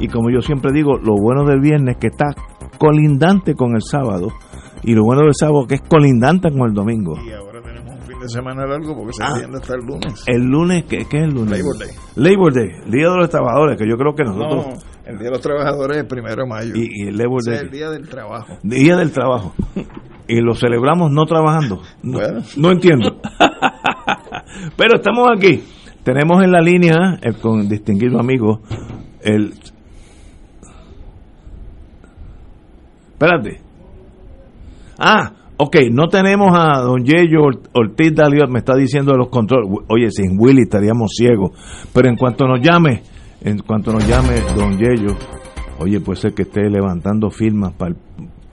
y como yo siempre digo, lo bueno del viernes que está colindante con el sábado y lo bueno del sábado que es colindante con el domingo. Y ahora tenemos un fin de semana largo porque se Ah. entiende hasta el lunes. El lunes, ¿qué, qué es el lunes? Labor Day. Labor Day, Día de los Trabajadores, que yo creo que nosotros... No, el Día de los Trabajadores es el primero de mayo. Y, y el Labor Day, el Día del Trabajo. Día del Trabajo. Y lo celebramos no trabajando. No, Bueno. no entiendo. Pero estamos aquí. Tenemos en la línea, eh, con distinguido amigo, el... Espérate. Ah, ok, no tenemos a don Or- Ortiz Daliot, me está diciendo de los controles. Oye, sin Willy estaríamos ciegos. Pero en cuanto nos llame, en cuanto nos llame don Yello, oye, puede ser que esté levantando firmas para el,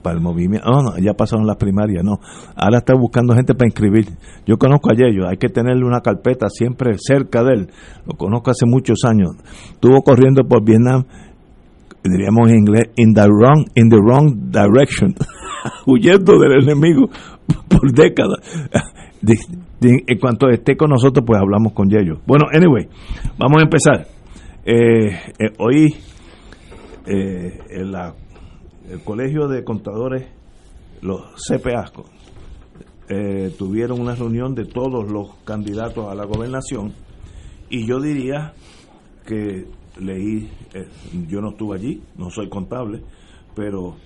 para el movimiento. No, no, ya pasaron las primarias, no. Ahora está buscando gente para inscribir. Yo conozco a Yello, hay que tenerle una carpeta siempre cerca de él. Lo conozco hace muchos años. Estuvo corriendo por Vietnam diríamos en inglés, in the wrong, in the wrong direction, huyendo del enemigo por décadas. En cuanto esté con nosotros, pues hablamos con Yello. Bueno, anyway, vamos a empezar. Eh, eh, hoy eh, en la- el Colegio de Contadores, los CPA, eh, tuvieron una reunión de todos los candidatos a la gobernación y yo diría que leí, eh, yo no estuve allí, no soy contable, pero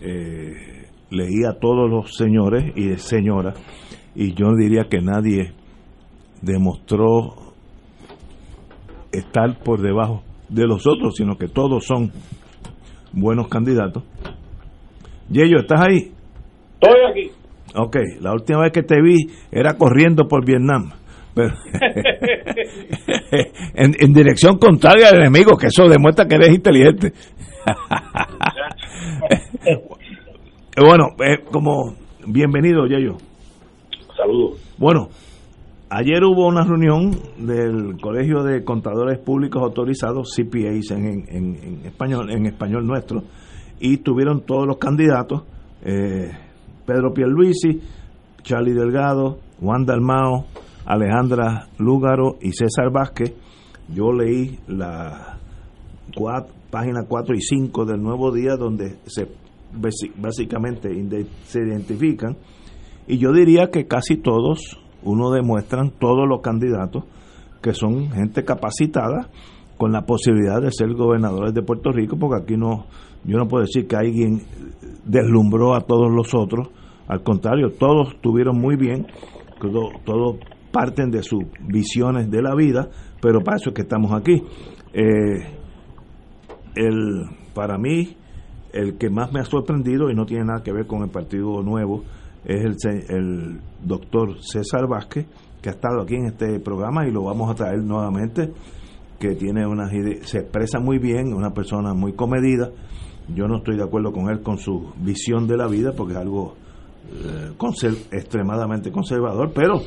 eh, leí a todos los señores y señoras y yo diría que nadie demostró estar por debajo de los otros, sino que todos son buenos candidatos. Yello, ¿estás ahí? Estoy aquí. Ok, la última vez que te vi era corriendo por Vietnam. Pero en, en dirección contraria al enemigo, que eso demuestra que eres inteligente. bueno, eh, como bienvenido, Yayo. Saludos. Bueno, ayer hubo una reunión del Colegio de Contadores Públicos Autorizados, CPAs en, español, en español nuestro, y tuvieron todos los candidatos, eh, Pedro Pierluisi, Charlie Delgado, Juan Dalmao, Alejandra Lúgaro y César Vázquez. Yo leí la página 4 y 5 del Nuevo Día donde se básicamente se identifican y yo diría que casi todos, uno demuestran, todos los candidatos, que son gente capacitada con la posibilidad de ser gobernadores de Puerto Rico, porque aquí no, yo no puedo decir que alguien deslumbró a todos los otros, al contrario, todos estuvieron muy bien, todo- todos parten de sus visiones de la vida, pero para eso es que estamos aquí. Eh, el, para mí, el que más me ha sorprendido, y no tiene nada que ver con el Partido Nuevo, es el, el doctor César Vázquez, que ha estado aquí en este programa y lo vamos a traer nuevamente, que tiene unas ideas, se expresa muy bien, una persona muy comedida. Yo no estoy de acuerdo con él con su visión de la vida, porque es algo eh, extremadamente conservador, pero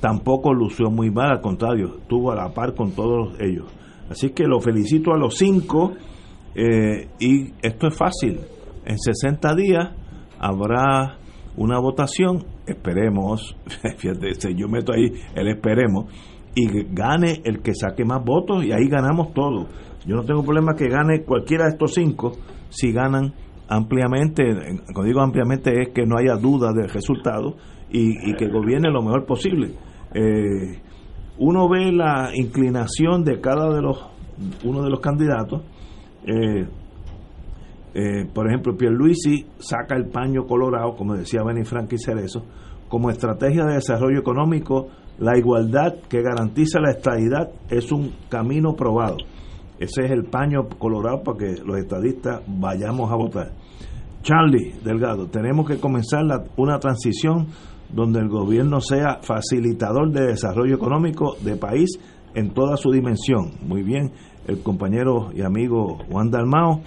tampoco lució muy mal, al contrario, estuvo a la par con todos ellos. Así que lo felicito a los cinco eh, y esto es fácil. En 60 días habrá una votación, esperemos, fíjate, yo meto ahí el esperemos, y gane el que saque más votos y ahí ganamos todos. Yo no tengo problema que gane cualquiera de estos cinco si ganan ampliamente, cuando digo ampliamente es que no haya duda del resultado y, y que gobierne lo mejor posible. Eh, uno ve la inclinación de cada de los uno de los candidatos eh, eh, por ejemplo Pierluisi saca el paño colorado como decía Benny Frank y Cerezo como estrategia de desarrollo económico la igualdad que garantiza la estabilidad es un camino probado ese es el paño colorado para que los estadistas vayamos a votar Charlie Delgado, tenemos que comenzar una transición donde el gobierno sea facilitador de desarrollo económico de país en toda su dimensión. Muy bien, el compañero y amigo Juan Dalmao,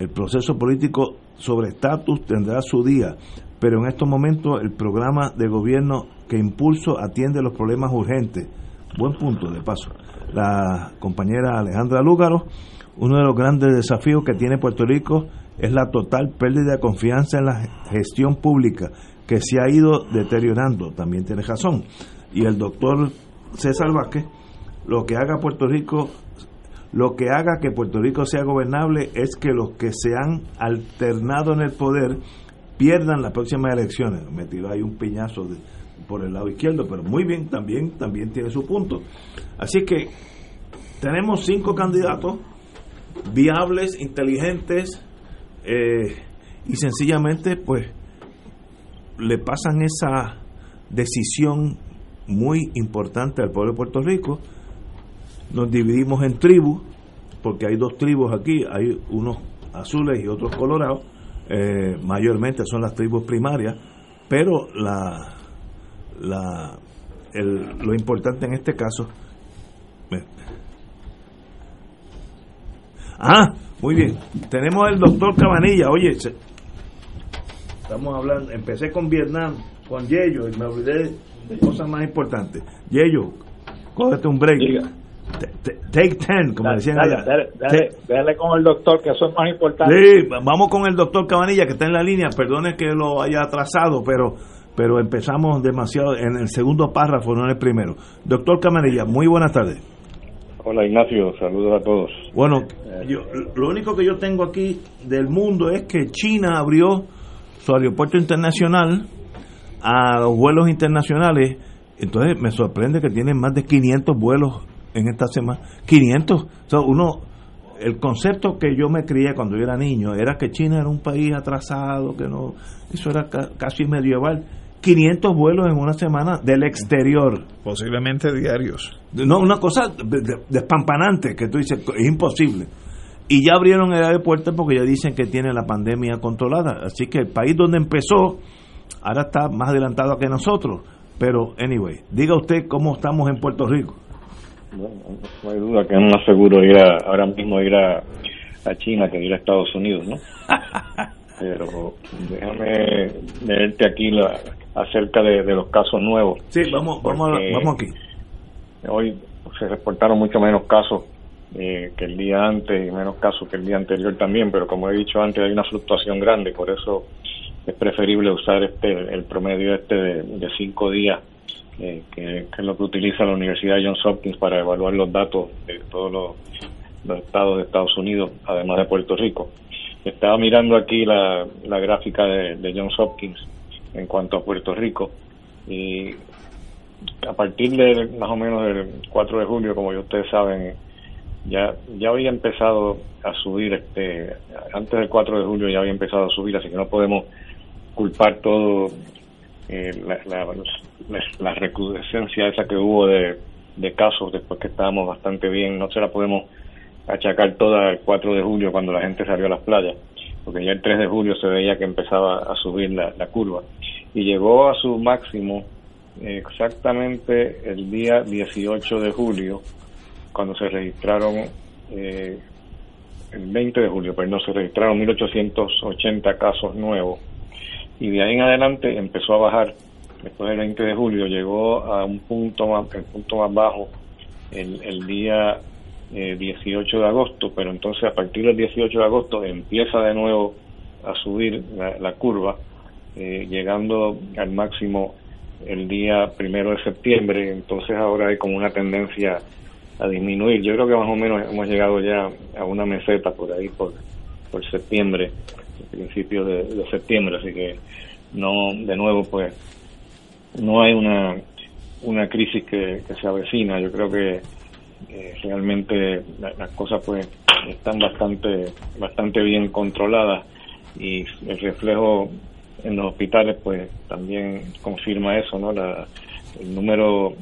el proceso político sobre estatus tendrá su día, pero en estos momentos el programa de gobierno que impulso atiende los problemas urgentes. Buen punto, de paso. La compañera Alejandra Lúgaro, uno de los grandes desafíos que tiene Puerto Rico es la total pérdida de confianza en la gestión pública que se ha ido deteriorando. También tiene razón. Y el doctor César Vázquez, lo que haga Puerto Rico lo que haga que Puerto Rico sea gobernable es que los que se han alternado en el poder pierdan las próximas elecciones. Me tiró ahí un piñazo de, por el lado izquierdo, pero muy bien, también, también tiene su punto. Así que tenemos cinco candidatos viables, inteligentes eh, y sencillamente pues le pasan esa decisión muy importante al pueblo de Puerto Rico. Nos dividimos en tribus, porque hay dos tribus aquí, hay unos azules y otros colorados, eh, mayormente son las tribus primarias, pero la, la, el, lo importante en este caso... Ah, muy bien. Tenemos el doctor Cabanilla. Oye, estamos hablando, empecé con Vietnam, con Yello, y me olvidé de cosas más importantes. Yello, cógete un break. Take ten, como decían allá. Dale, con el doctor, que eso es más importante. Sí, vamos con el doctor Cabanilla, que está en la línea. Perdone que lo haya atrasado, pero pero empezamos demasiado en el segundo párrafo, no en el primero. Doctor Cabanilla, muy buenas tardes. Hola Ignacio, saludos a todos. Bueno, yo, lo único que yo tengo aquí del mundo es que China abrió su aeropuerto internacional a los vuelos internacionales. Entonces me sorprende que tienen más de 500 vuelos en esta semana. 500. O sea, uno, el concepto que yo me crié cuando yo era niño era que China era un país atrasado, que no, eso era casi medieval. 500 vuelos en una semana del exterior. Posiblemente diarios. No, una cosa despampanante que tú dices, es imposible. Y ya abrieron el aeropuerto porque ya dicen que tiene la pandemia controlada. Así que el país donde empezó ahora está más adelantado que nosotros. Pero, anyway, diga usted cómo estamos en Puerto Rico. No hay duda que es más seguro ir a, ahora mismo ir a, a China que ir a Estados Unidos, ¿no? Pero déjame leerte aquí la, acerca de, los casos nuevos. Sí, vamos, vamos, vamos aquí. Hoy se reportaron mucho menos casos eh, que el día antes y menos casos que el día anterior también, pero como he dicho antes hay una fluctuación grande, por eso es preferible usar este el promedio este de, cinco días, eh, que, es lo que utiliza la Universidad Johns Hopkins para evaluar los datos de todos los, estados de Estados Unidos, además de Puerto Rico. Estaba mirando aquí la, gráfica de, de Johns Hopkins en cuanto a Puerto Rico. Y a partir de más o menos del 4 de julio, como ya ustedes saben, ya ya había empezado a subir, este antes del 4 de julio ya había empezado a subir, así que no podemos culpar todo eh, la, la, recrudescencia esa que hubo de, casos después que estábamos bastante bien, no se la podemos achacar toda el 4 de julio cuando la gente salió a las playas porque ya el 3 de julio se veía que empezaba a subir la, curva. Y llegó a su máximo exactamente el día 18 de julio cuando se registraron eh, el 20 de julio, pero no se registraron 1880 casos nuevos. Y de ahí en adelante empezó a bajar después del 20 de julio llegó a un punto más el punto más bajo el, día 18 eh, de agosto, pero entonces a partir del 18 de agosto empieza de nuevo a subir la, curva, eh, llegando al máximo el día primero de septiembre, entonces ahora hay como una tendencia a disminuir. Yo creo que más o menos hemos llegado ya a una meseta por ahí, por, por septiembre, principios de, de septiembre, así que no, de nuevo, pues no hay una, una crisis que, que se avecina. Yo creo que eh, realmente las cosas pues están bastante bastante bien controladas y el reflejo en los hospitales pues también confirma eso no la, el número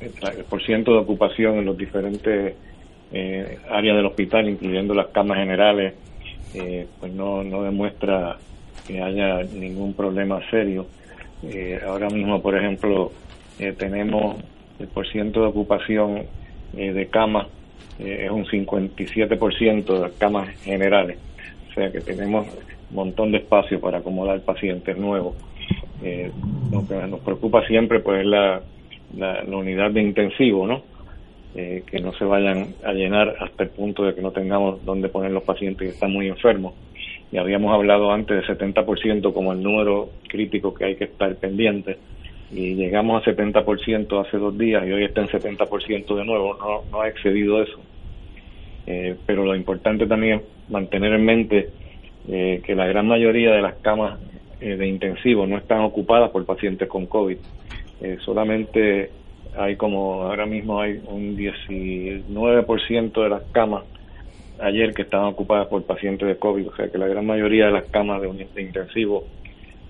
el por ciento de ocupación en los diferentes eh, áreas del hospital incluyendo las camas generales eh, pues no no demuestra que haya ningún problema serio ahora mismo por ejemplo tenemos el por ciento de ocupación eh, de camas eh, es un 57% de camas generales. O sea que tenemos un montón de espacio para acomodar pacientes nuevos. Eh, lo que nos preocupa siempre pues es la, la, unidad de intensivo, ¿no? que no se vayan a llenar hasta el punto de que no tengamos dónde poner los pacientes que están muy enfermos. Y habíamos hablado antes de 70% como el número crítico que hay que estar pendiente y llegamos a 70% hace dos días y hoy está en 70% de nuevo, no, no ha excedido eso. Eh, pero lo importante también es mantener en mente eh, que la gran mayoría de las camas eh, de intensivo no están ocupadas por pacientes con COVID. solamente hay como, ahora mismo hay un 19% de las camas ayer que estaban ocupadas por pacientes de COVID, o sea que la gran mayoría de las camas de, de intensivo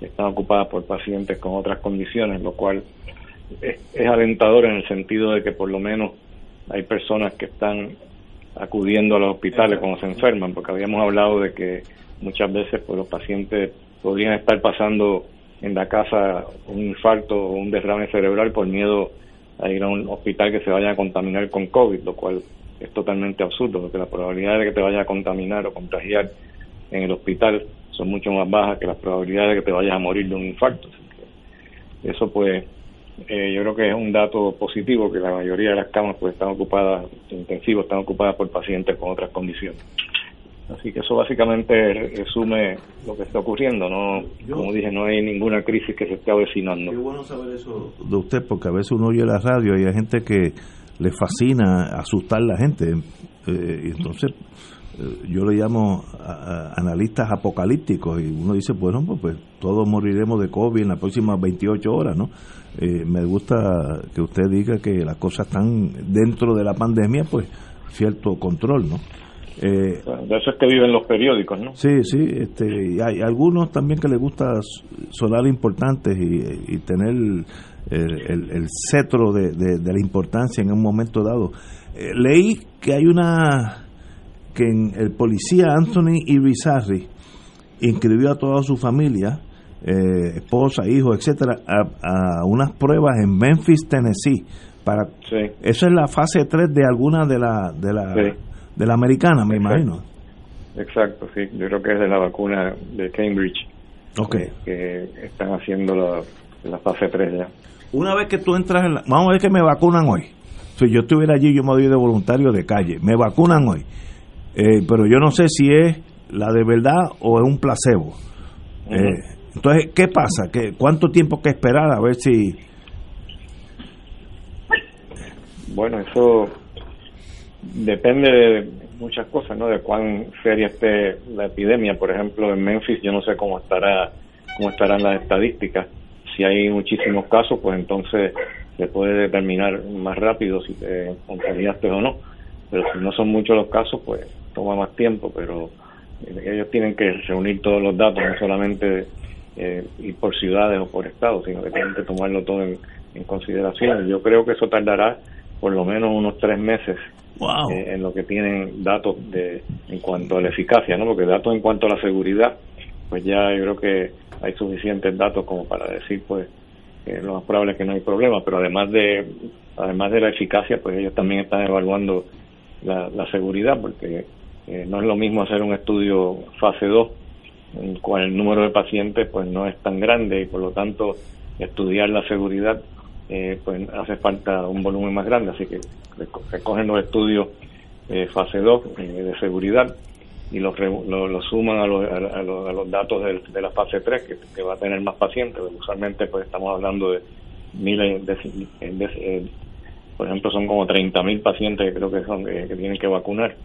están ocupadas por pacientes con otras condiciones, lo cual es, alentador en el sentido de que por lo menos hay personas que están acudiendo a los hospitales cuando se enferman, porque habíamos hablado de que muchas veces pues, los pacientes podrían estar pasando en la casa un infarto o un derrame cerebral por miedo a ir a un hospital que se vaya a contaminar con COVID, lo cual es totalmente absurdo, porque la probabilidad de que te vaya a contaminar o contagiar en el hospital son mucho más bajas que las probabilidades de que te vayas a morir de un infarto. Eso pues eh, yo creo que es un dato positivo que la mayoría de las camas pues están ocupadas, intensivos están ocupadas por pacientes con otras condiciones. Así que eso básicamente resume lo que está ocurriendo. No, como dije, no hay ninguna crisis que se esté avecinando. Qué bueno saber eso de usted, porque a veces uno oye la radio y hay gente que le fascina asustar a la gente. Eh, entonces eh, yo le llamo analistas apocalípticos y uno dice, bueno, pues, pues, todos moriremos de COVID en las próximas 28 horas, ¿no? Eh, me gusta que usted diga que las cosas están dentro de la pandemia, pues cierto control, ¿no? Eh, de eso es que viven los periódicos, ¿no? Sí, sí, este, hay algunos también que les gusta sonar importantes y, tener el, el, cetro de, de, la importancia en un momento dado. leí que hay una que el policía Anthony Irizarry inscribió a toda su familia, eh, esposa, hijos, etcétera, a, unas pruebas en Memphis, Tennessee. Para, Eso es la fase 3 de alguna de la de la, de la americana, me imagino. Exacto, sí. Yo creo que es de la vacuna de Cambridge. Ok. Que están haciendo la, la fase 3 ya. Una vez que tú entras en la... Vamos a ver que me vacunan hoy. Si yo estuviera allí, yo me doy de voluntario de calle. Me vacunan hoy eh, pero yo no sé si es la de verdad o es un placebo. Eh, entonces, ¿qué pasa? ¿Qué, ¿Cuánto tiempo que esperar a ver si... Bueno, eso depende de muchas cosas, ¿no? De cuán seria esté la epidemia. Por ejemplo, en Memphis yo no sé cómo estará cómo estarán las estadísticas. Si hay muchísimos casos, pues entonces se puede determinar más rápido si te contagiaste o no. Pero si no son muchos los casos, pues toma más tiempo, pero eh, ellos tienen que reunir todos los datos, no solamente eh, ir por ciudades o por estados, sino que tienen que tomarlo todo en, consideración. Yo creo que eso tardará por lo menos unos tres meses eh, en lo que tienen datos de en cuanto a la eficacia, ¿no? Porque datos en cuanto a la seguridad, pues ya yo creo que hay suficientes datos como para decir, pues, lo más probable es que no hay problema, pero además de además de la eficacia, pues ellos también están evaluando la, seguridad, porque eh, no es lo mismo hacer un estudio fase 2 en cual el número de pacientes pues no es tan grande y por lo tanto estudiar la seguridad eh, pues hace falta un volumen más grande así que recogen los estudios eh, fase 2 de seguridad y los lo, suman a los, a, los, datos de, la fase 3 que, va a tener más pacientes usualmente pues estamos hablando de miles de, por ejemplo son como 30.000 pacientes que creo que son que tienen que vacunar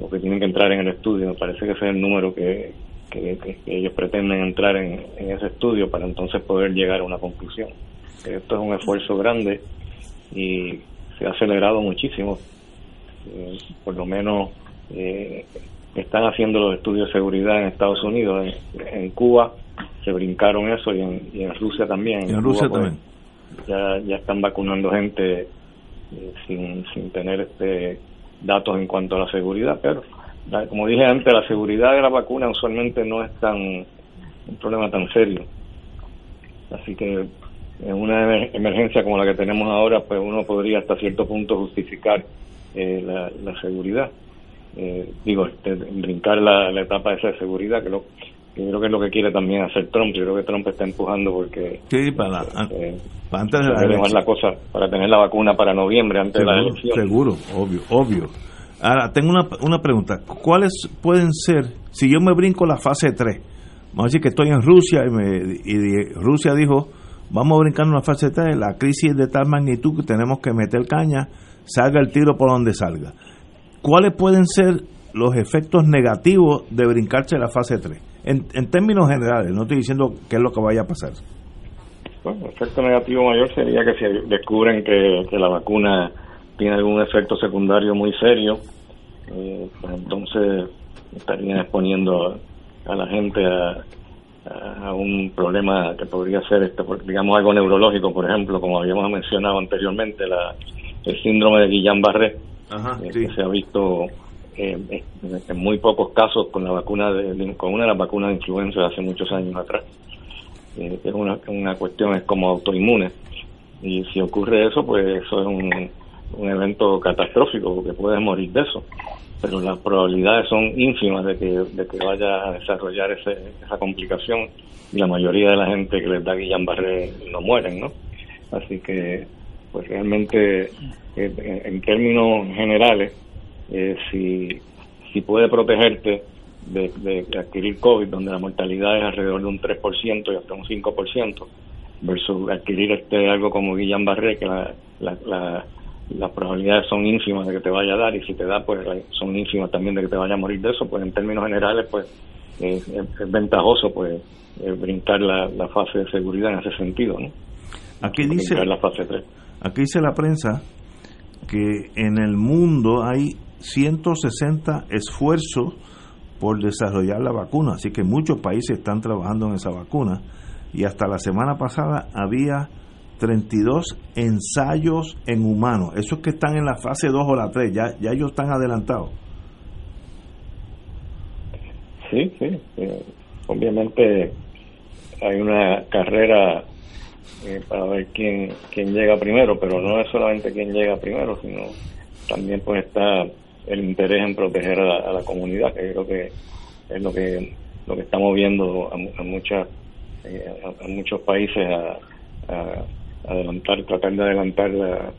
o que tienen que entrar en el estudio. Me parece que ese es el número que, ellos pretenden entrar en, ese estudio para entonces poder llegar a una conclusión. Esto es un esfuerzo grande y se ha acelerado muchísimo. Eh, por lo menos eh, están haciendo los estudios de seguridad en Estados Unidos, en, Cuba se brincaron eso y en, Rusia también. En, Rusia pues, también. Ya, ya están vacunando gente eh, sin, sin tener este datos en cuanto a la seguridad, pero como dije antes, la seguridad de la vacuna usualmente no es tan un problema tan serio. Así que en una emergencia como la que tenemos ahora, pues uno podría hasta cierto punto justificar eh, la, seguridad. Eh, digo, este, brincar la, etapa esa de seguridad, que, lo, que creo que es lo que quiere también hacer Trump. Yo creo que Trump está empujando porque... Sí, para, eh, antes de la, cosa, para tener la vacuna para noviembre, antes de la elección. Seguro, obvio, obvio. Ahora, tengo una, una pregunta. ¿Cuáles pueden ser, si yo me brinco la fase 3, vamos a decir que estoy en Rusia y, me, y Rusia dijo, vamos a brincar una fase 3, la crisis es de tal magnitud que tenemos que meter caña, salga el tiro por donde salga. ¿cuáles pueden ser los efectos negativos de brincarse la fase 3? En, en términos generales, no estoy diciendo qué es lo que vaya a pasar. Bueno, el efecto negativo mayor sería que si descubren que, la vacuna tiene algún efecto secundario muy serio, eh, pues entonces estarían exponiendo a la gente a, a un problema que podría ser, este, digamos, algo neurológico, por ejemplo, como habíamos mencionado anteriormente, la, el síndrome de Guillain-Barré, eh, que se ha visto eh, en muy pocos casos con la vacuna de, con una de las vacunas de influenza hace muchos años atrás. Eh, es una, una cuestión, es como autoinmune. Y si ocurre eso, pues eso es un, un evento catastrófico, porque puedes morir de eso pero las probabilidades son ínfimas de que, de que vaya a desarrollar ese, esa complicación y la mayoría de la gente que les da Guillain-Barré no mueren, ¿no? Así que, pues realmente, eh, en términos generales, eh, si, si puede protegerte de, de, adquirir COVID, donde la mortalidad es alrededor de un 3% y hasta un 5%, versus adquirir este algo como Guillain-Barré, que la, la las probabilidades son ínfimas de que te vaya a dar y si te da pues son ínfimas también de que te vaya a morir de eso pues en términos generales pues es, ventajoso pues eh, brincar la, fase de seguridad en ese sentido ¿no? aquí dice la fase 3 aquí dice la prensa que en el mundo hay 160 esfuerzos por desarrollar la vacuna así que muchos países están trabajando en esa vacuna y hasta la semana pasada había 32 ensayos en humanos. Esos que están en la fase 2 o la 3, ya, ya ellos están adelantados. Sí, sí. Obviamente hay una carrera eh, para ver quién, quién llega primero, pero no es solamente quién llega primero, sino también pues está el interés en proteger a la, comunidad, que creo que es lo que lo que estamos viendo a, muchas eh, a, muchos países a adelantar, tratar de adelantar la,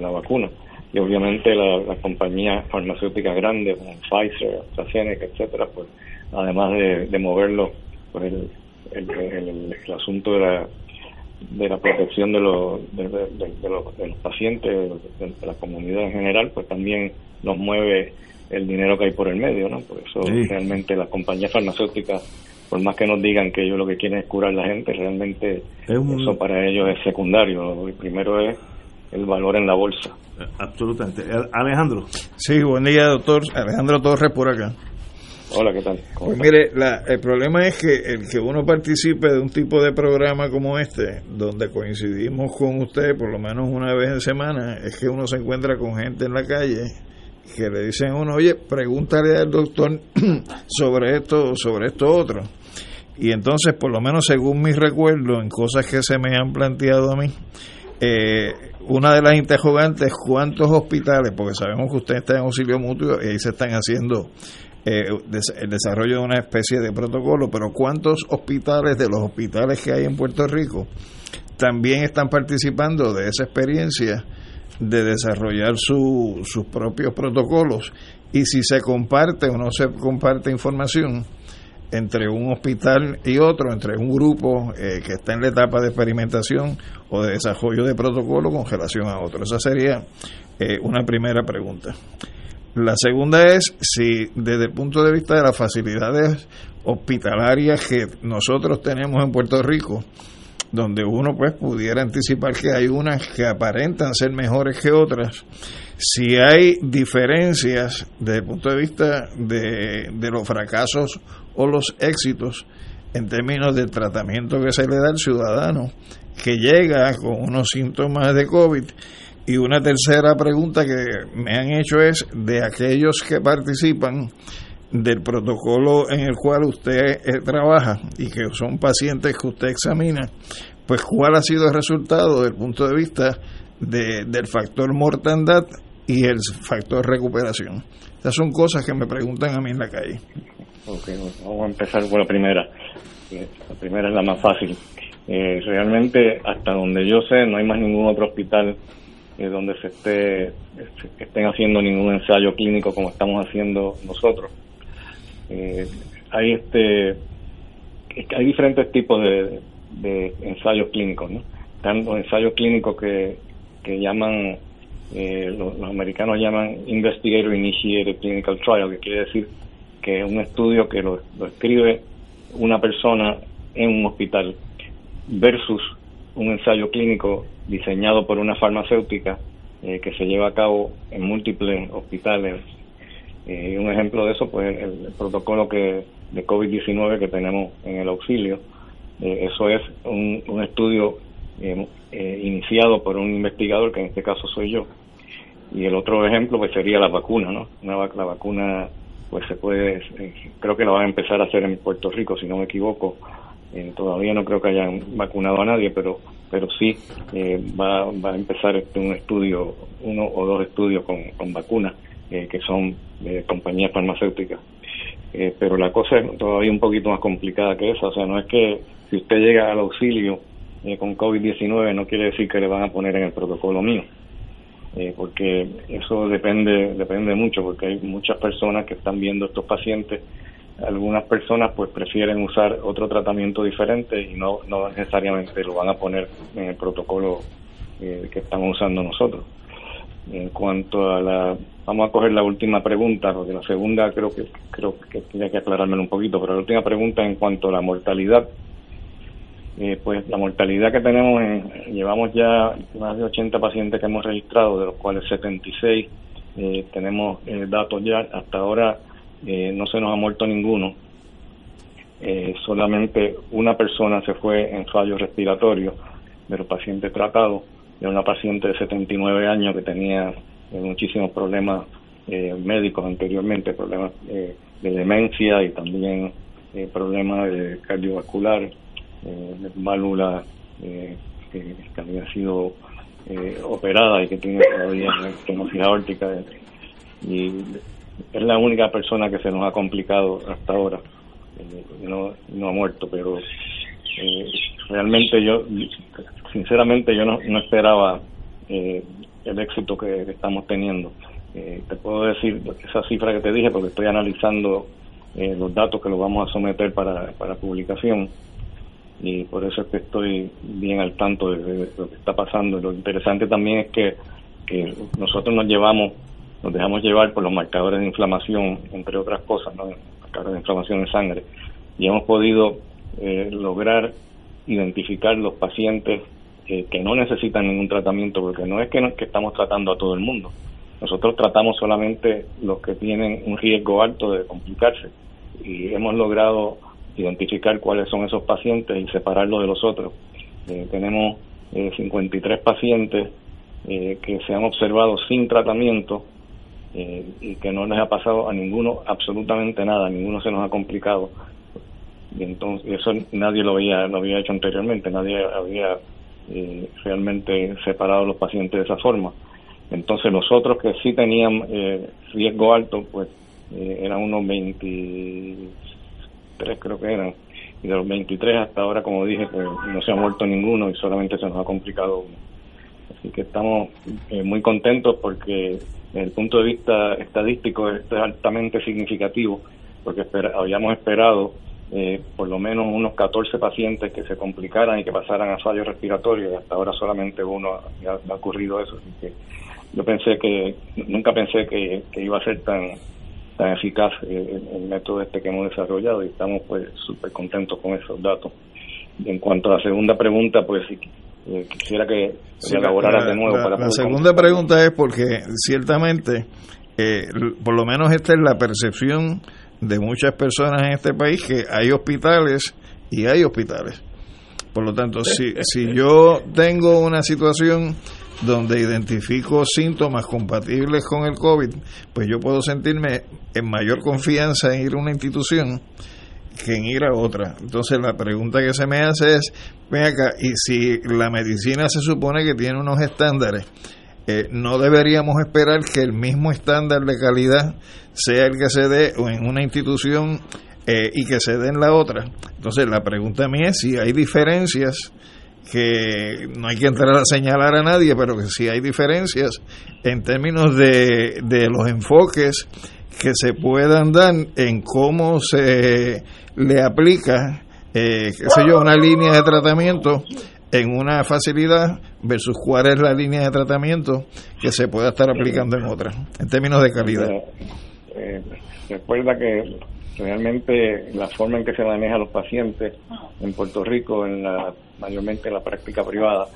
la, vacuna. Y obviamente las compañías farmacéuticas grandes como Pfizer, AstraZeneca, etcétera, pues además de, de moverlo por el, el, el, asunto de la, de la protección de los, de, los, de los pacientes, de, la comunidad en general, pues también nos mueve el dinero que hay por el medio, ¿no? Por eso realmente las compañías farmacéuticas por más que nos digan que ellos lo que quieren es curar a la gente, realmente eso para ellos es secundario. Lo primero es el valor en la bolsa. Absolutamente. Alejandro. Sí, buen día, doctor. Alejandro Torres por acá. Hola, ¿qué tal? Pues mire, el problema es que el que uno participe de un tipo de programa como este, donde coincidimos con usted por lo menos una vez en semana, es que uno se encuentra con gente en la calle que le dicen a uno, oye, pregúntale al doctor sobre esto, sobre esto otro. Y entonces, por lo menos según mis recuerdos, en cosas que se me han planteado a mí, eh, una de las interrogantes, ¿cuántos hospitales? Porque sabemos que usted está en auxilio mutuo y ahí se están haciendo eh, el desarrollo de una especie de protocolo, pero ¿cuántos hospitales de los hospitales que hay en Puerto Rico también están participando de esa experiencia de desarrollar sus propios protocolos? Y si se comparte o no se comparte información, entre un hospital y otro, entre un grupo eh, que está en la etapa de experimentación o de desarrollo de protocolo con relación a otro. Esa sería eh, una primera pregunta. La segunda es si desde el punto de vista de las facilidades hospitalarias que nosotros tenemos en Puerto Rico, donde uno pues pudiera anticipar que hay unas que aparentan ser mejores que otras, si hay diferencias desde el punto de vista de, de los fracasos los éxitos en términos del tratamiento que se le da al ciudadano que llega con unos síntomas de COVID. Y una tercera pregunta que me han hecho es de aquellos que participan del protocolo en el cual usted eh, trabaja y que son pacientes que usted examina, pues cuál ha sido el resultado desde el punto de vista de, del factor mortandad y el factor recuperación. Estas son cosas que me preguntan a mí en la calle. Ok, vamos a empezar por la primera. La primera es la más fácil. Eh, realmente, hasta donde yo sé, no hay más ningún otro hospital eh, donde se esté estén haciendo ningún ensayo clínico como estamos haciendo nosotros. Eh, hay este hay diferentes tipos de, de ensayos clínicos, ¿no? Están los ensayos clínicos que, que llaman eh, los, americanos llaman Investigator Initiated Clinical Trial, que quiere decir que es un estudio que lo, escribe una persona en un hospital versus un ensayo clínico diseñado por una farmacéutica eh, que se lleva a cabo en múltiples hospitales. Eh, un ejemplo de eso, pues el, protocolo que de COVID-19 que tenemos en el auxilio. Eh, eso es un, un estudio iniciado por un investigador, que en este caso soy yo. Y el otro ejemplo pues sería la vacuna, ¿no? Una, la vacuna pues se puede, creo que la van a empezar a hacer en Puerto Rico, si no me equivoco. Eh, todavía no creo que hayan vacunado a nadie, pero pero sí eh, va, va a empezar este, un estudio, uno o dos estudios con, con vacunas, eh, que son de compañías farmacéuticas. pero la cosa es todavía un poquito más complicada que esa, o sea, no es que si usted llega al auxilio con COVID-19 no quiere decir que le van a poner en el protocolo mío. Eh, porque eso depende depende mucho porque hay muchas personas que están viendo estos pacientes. Algunas personas pues prefieren usar otro tratamiento diferente y no no necesariamente lo van a poner en el protocolo eh, que estamos usando nosotros. En cuanto a la vamos a coger la última pregunta porque la segunda creo que creo que tiene que aclarármelo un poquito pero la última pregunta en cuanto a la mortalidad eh, pues la mortalidad que tenemos, llevamos ya más de 80 pacientes que hemos registrado, de los cuales 76 eh, tenemos eh, datos ya. Hasta ahora no se nos ha muerto ninguno. solamente una persona se fue en fallo respiratorio de los pacientes tratados. Era una paciente de 79 años que tenía muchísimos problemas médicos anteriormente, problemas de demencia y también problemas de cardiovascular eh, válvula eh, que, había sido eh, operada y que tiene todavía estenosis aórtica y es la única persona que se nos ha complicado hasta ahora. Eh, no, no ha muerto pero realmente yo sinceramente yo no, no esperaba el éxito que, estamos teniendo. Te puedo decir esa cifra que te dije porque estoy analizando los datos que los vamos a someter para, para publicación y por eso es que estoy bien al tanto de, lo que está pasando. Lo interesante también es que, nosotros nos llevamos, nos dejamos llevar por los marcadores de inflamación, entre otras cosas, ¿no? marcadores de inflamación en sangre, y hemos podido eh, lograr identificar los pacientes eh, que no necesitan ningún tratamiento, porque no es que, que estamos tratando a todo el mundo. Nosotros tratamos solamente los que tienen un riesgo alto de complicarse y hemos logrado identificar cuáles son esos pacientes y separarlos de los otros. Eh, tenemos eh, 53 pacientes eh, que se han observado sin tratamiento eh, y que no les ha pasado a ninguno absolutamente nada, ninguno se nos ha complicado. Y entonces eso nadie lo había, lo había hecho anteriormente, nadie había realmente separado a los pacientes de esa forma. Entonces los otros que sí tenían riesgo alto, pues eran unos 20 creo que eran, y de los 23 hasta ahora, como dije, pues no se ha muerto ninguno y solamente se nos ha complicado uno. Así que estamos eh, muy contentos porque desde el punto de vista estadístico esto es altamente significativo, porque habíamos esperado eh, por lo menos unos 14 pacientes que se complicaran y que pasaran a fallo respiratorio y hasta ahora solamente uno ha, ocurrido eso. Así que yo pensé que, nunca pensé que iba a ser tan tan eficaz eh, el, método este que hemos desarrollado y estamos pues súper contentos con esos datos. En cuanto a la segunda pregunta, pues eh, quisiera que se elaborara de nuevo. La, para la segunda pregunta es porque ciertamente, eh, por lo menos esta es la percepción de muchas personas en este país, que hay hospitales y hay hospitales. Por lo tanto, si, si yo tengo una situación donde identifico síntomas compatibles con el COVID, pues yo puedo sentirme en mayor confianza en ir a una institución que en ir a otra. Entonces la pregunta que se me hace es, ven acá, y si la medicina se supone que tiene unos estándares, eh, no deberíamos esperar que el mismo estándar de calidad sea el que se dé en una institución eh, y que se dé en la otra. Entonces la pregunta mía es si hay diferencias que no hay que entrar a señalar a nadie, pero que sí hay diferencias en términos de, de los enfoques que se puedan dar en cómo se le aplica, eh, qué sé yo, una línea de tratamiento en una facilidad versus cuál es la línea de tratamiento que se pueda estar aplicando en otra, en términos de calidad. Eh, recuerda que realmente la forma en que se maneja a los pacientes en Puerto Rico, en la mayormente en la práctica privada,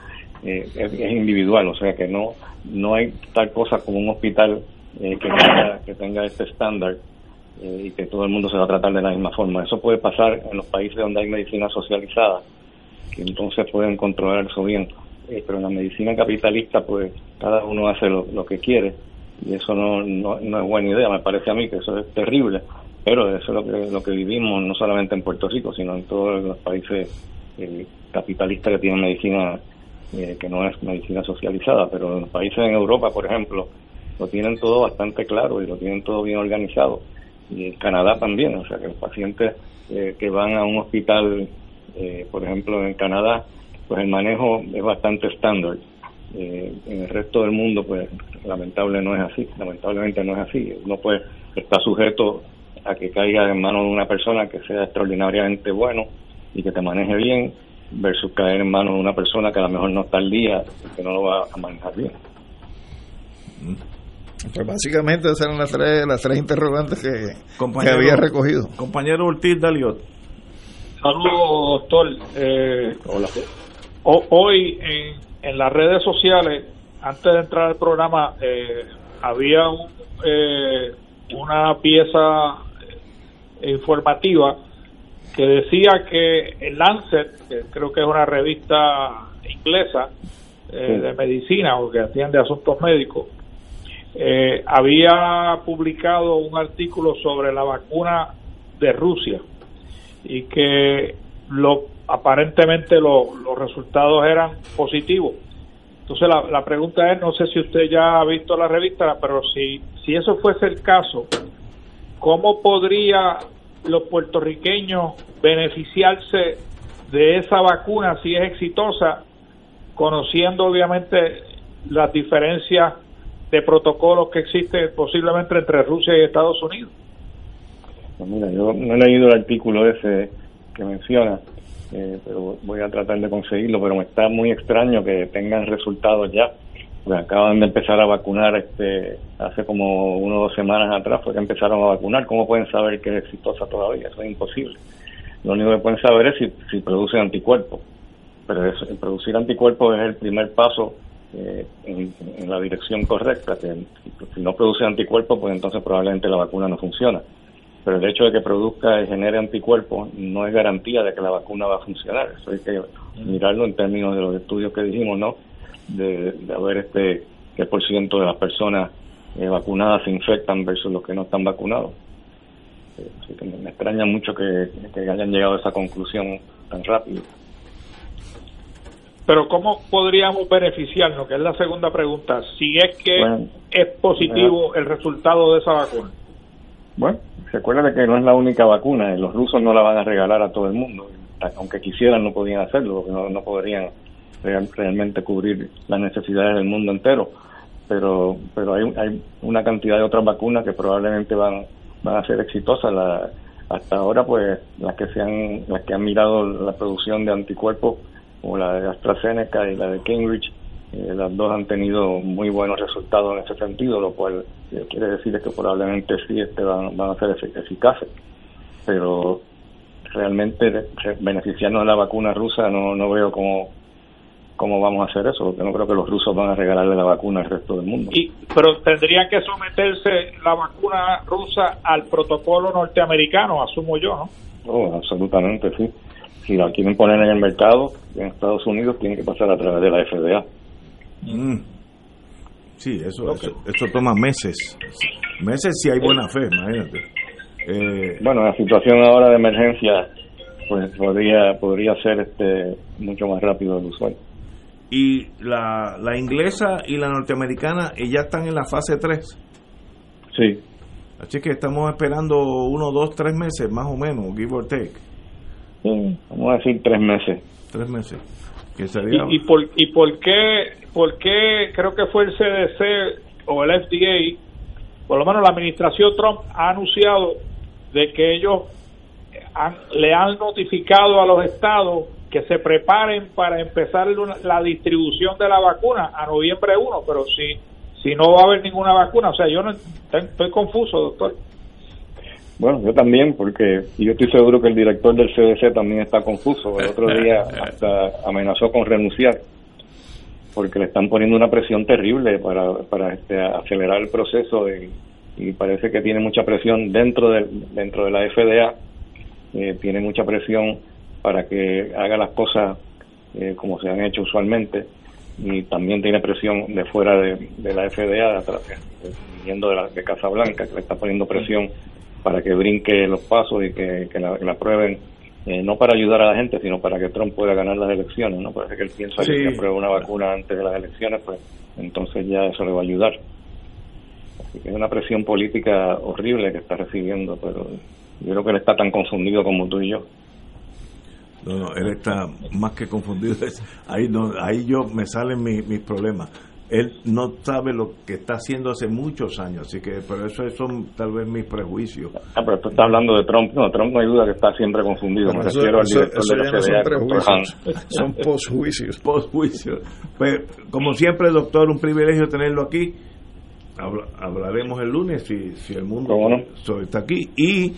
eh, es, individual, o sea que no no hay tal cosa como un hospital eh, que, tenga, que tenga este estándar eh, y que todo el mundo se va a tratar de la misma forma. Eso puede pasar en los países donde hay medicina socializada, que entonces pueden controlar eso bien. pero en la medicina capitalista, pues cada uno hace lo, que quiere y eso no, no, no, es buena idea, me parece a mí que eso es terrible, pero eso es lo que, lo que vivimos no solamente en Puerto Rico, sino en todos los países capitalistas que tienen medicina eh, que no es medicina socializada, pero en los países en Europa, por ejemplo, lo tienen todo bastante claro y lo tienen todo bien organizado. Y en Canadá también, o sea que los pacientes eh, que van a un hospital, eh, por ejemplo, en Canadá, pues el manejo es bastante estándar. En el resto del mundo, pues lamentable no es así, lamentablemente no es así. Uno pues está sujeto a que caiga en manos de una persona que sea extraordinariamente bueno y que te maneje bien versus caer en manos de una persona que a lo mejor no está al día y que no lo va a manejar bien. Pues básicamente esas eran las tres, las tres interrogantes que, había recogido. Compañero Ortiz Daliot. Saludos, doctor. Eh, Hola. hoy en, en, las redes sociales, antes de entrar al programa, eh, había un, eh, una pieza informativa que decía que el Lancet, que creo que es una revista inglesa eh, de medicina o que atiende asuntos médicos, eh, había publicado un artículo sobre la vacuna de Rusia y que lo aparentemente los resultados eran positivos. Entonces la, la pregunta es, no sé si usted ya ha visto la revista, pero si, si eso fuese el caso, ¿cómo podría los puertorriqueños beneficiarse de esa vacuna si es exitosa, conociendo obviamente las diferencias de protocolos que existen posiblemente entre Rusia y Estados Unidos. Pues mira, yo no he leído el artículo ese que menciona, eh, pero voy a tratar de conseguirlo, pero me está muy extraño que tengan resultados ya. Pues acaban de empezar a vacunar este hace como uno o dos semanas atrás fue que empezaron a vacunar. Cómo pueden saber que es exitosa todavía eso es imposible. Lo único que pueden saber es si, si producen anticuerpos. Pero producir anticuerpos es el primer paso eh, en, la dirección correcta que si no produce anticuerpos pues entonces probablemente la vacuna no funciona pero el hecho de que produzca y genere anticuerpos no es garantía de que la vacuna va a funcionar eso hay que mirarlo en términos de los estudios que dijimos no de, de ver este qué por ciento de las personas eh, vacunadas se infectan versus los que no están vacunados. Eh, así que me, extraña mucho que, hayan llegado a esa conclusión tan rápido. Pero ¿cómo podríamos beneficiarnos? Que es la segunda pregunta. Si es que es positivo el resultado de esa vacuna. Bueno, de que no es la única vacuna. Los rusos no la van a regalar a todo el mundo. Aunque quisieran, no podían hacerlo, porque no, no podrían realmente cubrir las necesidades del mundo entero. Pero, pero hay, hay una cantidad de otras vacunas que probablemente van, van a ser exitosas. La, hasta ahora, pues, las que se han, las que han mirado la producción de anticuerpos, como la de AstraZeneca y la de Cambridge, eh, las dos han tenido muy buenos resultados en ese sentido, lo cual eh, quiere decir que probablemente sí este van, van a ser eficaces. Pero realmente beneficiarnos de la vacuna rusa no, no veo como cómo vamos a hacer eso, porque no creo que los rusos van a regalarle la vacuna al resto del mundo. Y, pero tendría que someterse la vacuna rusa al protocolo norteamericano, asumo yo, ¿no? Oh, absolutamente, sí. Si la quieren poner en el mercado en Estados Unidos, tiene que pasar a través de la FDA. Mm. Sí, eso, eso, toma meses. Meses si hay buena fe, imagínate. Eh, bueno, la situación ahora de emergencia pues podría podría ser este mucho más rápido el usuario y la, la inglesa y la norteamericana ya están en la fase 3. Sí. Así que estamos esperando uno, dos, tres meses más o menos, give or take. vamos a decir tres meses. Tres meses. ¿Y, por, ¿Y por qué, por qué creo que fue el CDC o el FDA, por lo menos la administración Trump ha anunciado de que ellos le han notificado a los estados que se preparen para empezar la distribución de la vacuna a noviembre 1, pero si, si no va a haber ninguna vacuna, o sea, yo no estoy confuso, doctor. Bueno, yo también, porque yo estoy seguro que el director del CDC también está confuso. El otro día hasta amenazó con renunciar, porque le están poniendo una presión terrible para, este, acelerar el proceso y parece que tiene mucha presión dentro de, dentro de la FDA, eh, tiene mucha presión para que haga las cosas eh, como se han hecho usualmente y también tiene presión de fuera de, la FDA, de, viniendo de, la, de Casablanca, que le está poniendo presión para que brinque los pasos y que, la, aprueben, eh, no para ayudar a la gente, sino para que Trump pueda ganar las elecciones, ¿no? Parece que él piensa que si aprueba una vacuna antes de las elecciones, pues entonces ya eso le va a ayudar. Así que es una presión política horrible que está recibiendo, pero yo creo que él está tan confundido como tú y yo. No, no, él está más que confundido. Ahí, no, ahí yo me salen mis problemas él no sabe lo que está haciendo hace muchos años, así que por eso son tal vez mis prejuicios. Ah, pero tú estás hablando de Trump, no, Trump no hay duda que está siempre confundido, me refiero al director de la no son, son posjuicios. Posjuicios. Pues, como siempre, doctor, un privilegio tenerlo aquí. hablaremos el lunes si, si el mundo está aquí y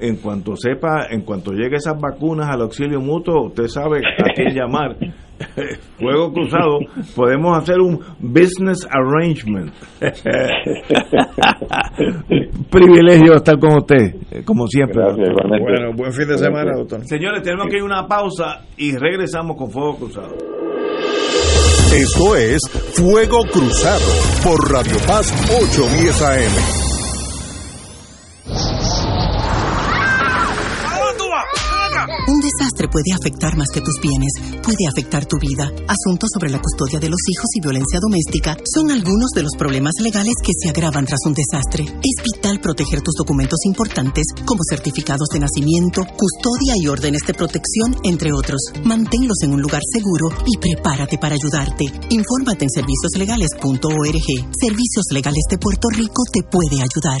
en cuanto sepa, en cuanto llegue esas vacunas al auxilio mutuo, usted sabe a quién llamar. Fuego cruzado, podemos hacer un business arrangement. Privilegio estar con usted, como siempre. bueno, buen fin de semana, doctor. Señores, tenemos que ir a una pausa y regresamos con Fuego Cruzado. Esto es Fuego Cruzado por Radio Paz 810 AM. Desastre puede afectar más que tus bienes, puede afectar tu vida. Asuntos sobre la custodia de los hijos y violencia doméstica son algunos de los problemas legales que se agravan tras un desastre. Es vital proteger tus documentos importantes como certificados de nacimiento, custodia y órdenes de protección, entre otros. Manténlos en un lugar seguro y prepárate para ayudarte. Infórmate en servicioslegales.org. Servicios Legales de Puerto Rico te puede ayudar.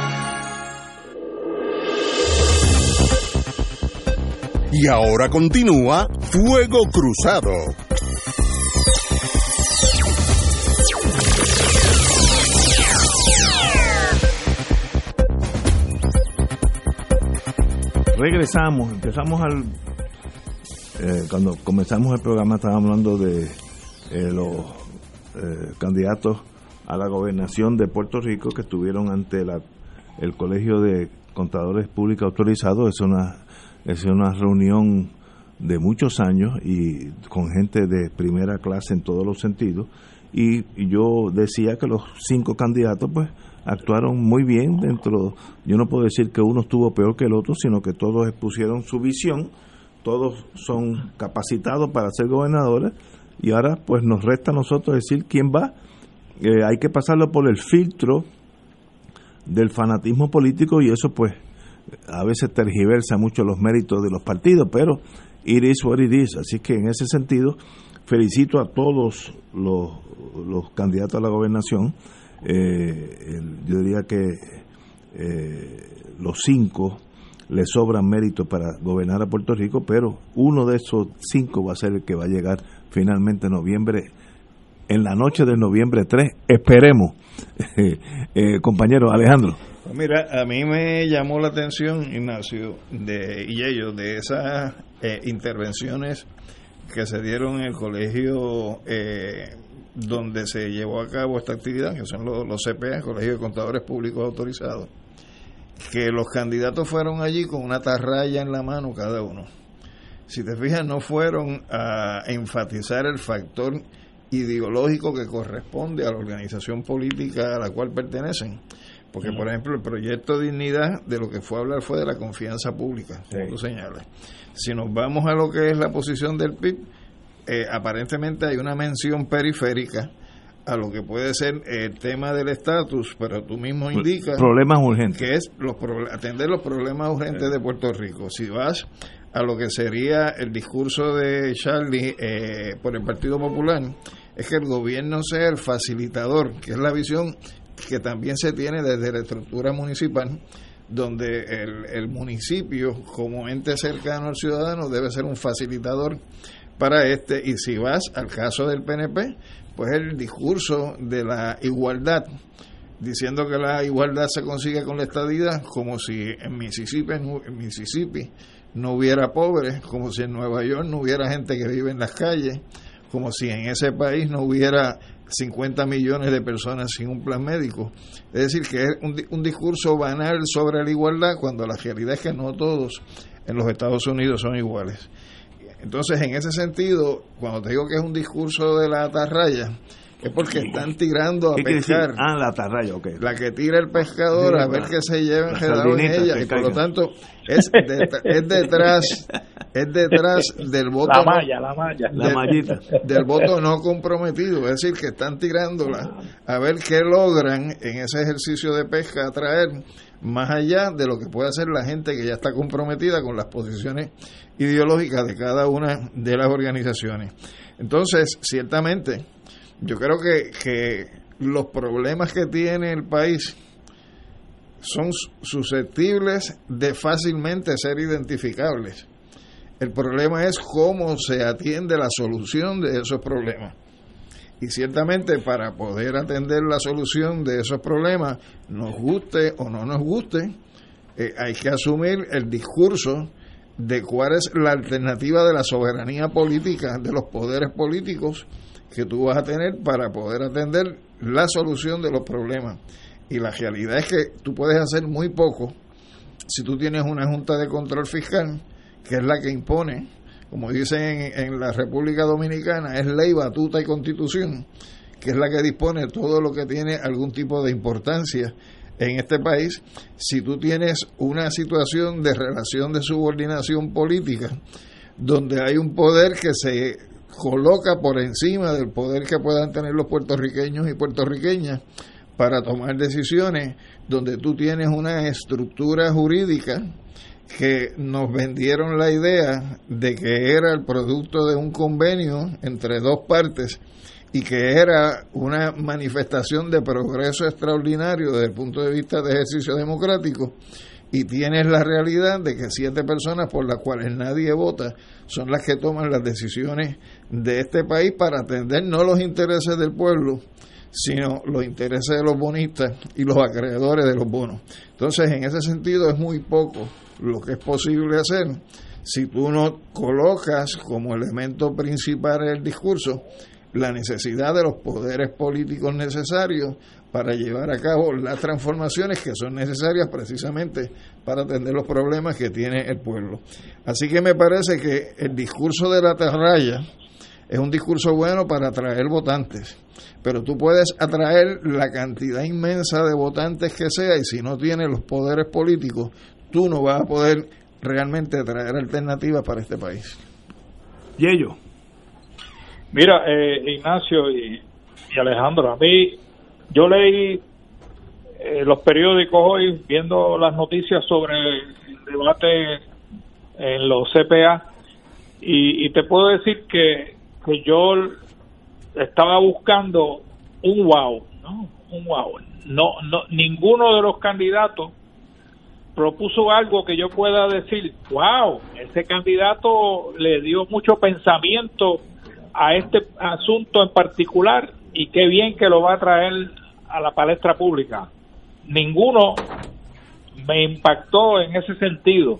Y ahora continúa Fuego Cruzado. regresamos, empezamos al... Eh, cuando comenzamos el programa estábamos hablando de eh, los eh, candidatos a la gobernación de Puerto Rico que estuvieron ante la, el Colegio de Contadores Públicos Autorizados. Es una, es una reunión de muchos años y con gente de primera clase en todos los sentidos. Y, yo decía que los cinco candidatos, pues, actuaron muy bien dentro, yo no puedo decir que uno estuvo peor que el otro, sino que todos expusieron su visión, todos son capacitados para ser gobernadores y ahora pues nos resta a nosotros decir quién va. Eh, hay que pasarlo por el filtro del fanatismo político y eso pues a veces tergiversa mucho los méritos de los partidos, pero it is what. Así que en ese sentido felicito a todos los, los candidatos a la gobernación eh, yo diría que eh, los cinco le sobran méritos para gobernar a Puerto Rico, pero uno de esos cinco va a ser el que va a llegar finalmente en noviembre, en la noche de noviembre 3, esperemos. eh, compañero Alejandro. Mira, a mí me llamó la atención, Ignacio, de, y ellos, de esas eh, intervenciones que se dieron en el colegio eh, donde se llevó a cabo esta actividad, que son los, los CPA, Colegio de Contadores Públicos Autorizados, que los candidatos fueron allí con una tarraya en la mano cada uno. Si te fijas, no fueron a enfatizar el factor ideológico que corresponde a la organización política a la cual pertenecen. Porque, por ejemplo, el proyecto Dignidad de lo que fue a hablar fue de la confianza pública, como tú señalas. Si nos vamos a lo que es la posición del PIB, eh, aparentemente hay una mención periférica a lo que puede ser el tema del estatus, pero tú mismo indicas problemas urgentes que es los atender los problemas urgentes de Puerto Rico. Si vas a lo que sería el discurso de Charlie eh, por el Partido Popular, es que el gobierno sea el facilitador, que es la visión que también se tiene desde la estructura municipal, donde el, el municipio como ente cercano al ciudadano debe ser un facilitador para este. Y si vas al caso del PNP, pues el discurso de la igualdad, diciendo que la igualdad se consigue con la estadidad, como si en Mississippi, en Mississippi no hubiera pobres, como si en Nueva York no hubiera gente que vive en las calles, como si en ese país no hubiera 50 millones de personas sin un plan médico. Es decir, que es un, un discurso banal sobre la igualdad cuando la realidad es que no todos en los Estados Unidos son iguales. Entonces, en ese sentido, cuando te digo que es un discurso de la atarraya, es porque están tirando a pescar. Ah, la atarraya, ok. La que tira el pescador a ver qué se lleva enredado en ella. Y por lo tanto, es, es detrás es detrás del voto. La malla, la malla. La mallita. Del voto no comprometido. Es decir, que están tirándola a ver qué logran en ese ejercicio de pesca atraer más allá de lo que puede hacer la gente que ya está comprometida con las posiciones ideológicas de cada una de las organizaciones. Entonces, ciertamente, yo creo que, que los problemas que tiene el país son susceptibles de fácilmente ser identificables. El problema es cómo se atiende la solución de esos problemas. Y ciertamente para poder atender la solución de esos problemas, nos guste o no nos guste, eh, hay que asumir el discurso de cuál es la alternativa de la soberanía política, de los poderes políticos que tú vas a tener para poder atender la solución de los problemas. Y la realidad es que tú puedes hacer muy poco si tú tienes una junta de control fiscal, que es la que impone, como dicen en, la República Dominicana, es ley, batuta y constitución, que es la que dispone todo lo que tiene algún tipo de importancia en este país, si tú tienes una situación de relación de subordinación política, donde hay un poder que se coloca por encima del poder que puedan tener los puertorriqueños y puertorriqueñas para tomar decisiones donde tú tienes una estructura jurídica que nos vendieron la idea de que era el producto de un convenio entre dos partes y que era una manifestación de progreso extraordinario desde el punto de vista de ejercicio democrático y tienes la realidad de que siete personas por las cuales nadie vota son las que toman las decisiones de este país para atender no los intereses del pueblo, sino los intereses de los bonistas y los acreedores de los bonos. Entonces, en ese sentido es muy poco lo que es posible hacer si tú no colocas como elemento principal el discurso la necesidad de los poderes políticos necesarios para llevar a cabo las transformaciones que son necesarias precisamente para atender los problemas que tiene el pueblo. Así que me parece que el discurso de la atarraya es un discurso bueno para atraer votantes, pero tú puedes atraer la cantidad inmensa de votantes que sea y si no tienes los poderes políticos, tú no vas a poder realmente traer alternativas para este país. Y ello. Mira, eh, Ignacio y, Alejandro, a mí yo leí eh, los periódicos hoy viendo las noticias sobre el debate en los CPA y, te puedo decir que, que yo estaba buscando un wow, ¿no? Un wow. No, no, ninguno de los candidatos propuso algo que yo pueda decir, wow, ese candidato le dio mucho pensamiento a este asunto en particular y qué bien que lo va a traer a la palestra pública. Ninguno me impactó en ese sentido.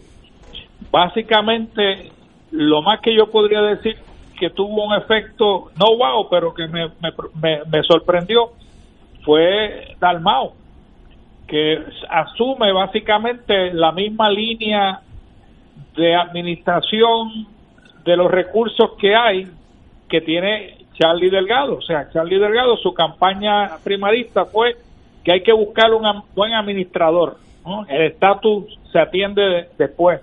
Básicamente, lo más que yo podría decir que tuvo un efecto, no wow, pero que me, me, me sorprendió, fue Dalmao, que asume básicamente la misma línea de administración de los recursos que hay que tiene Charlie Delgado. O sea, Charlie Delgado, su campaña primarista fue que hay que buscar un buen administrador. El estatus se atiende después.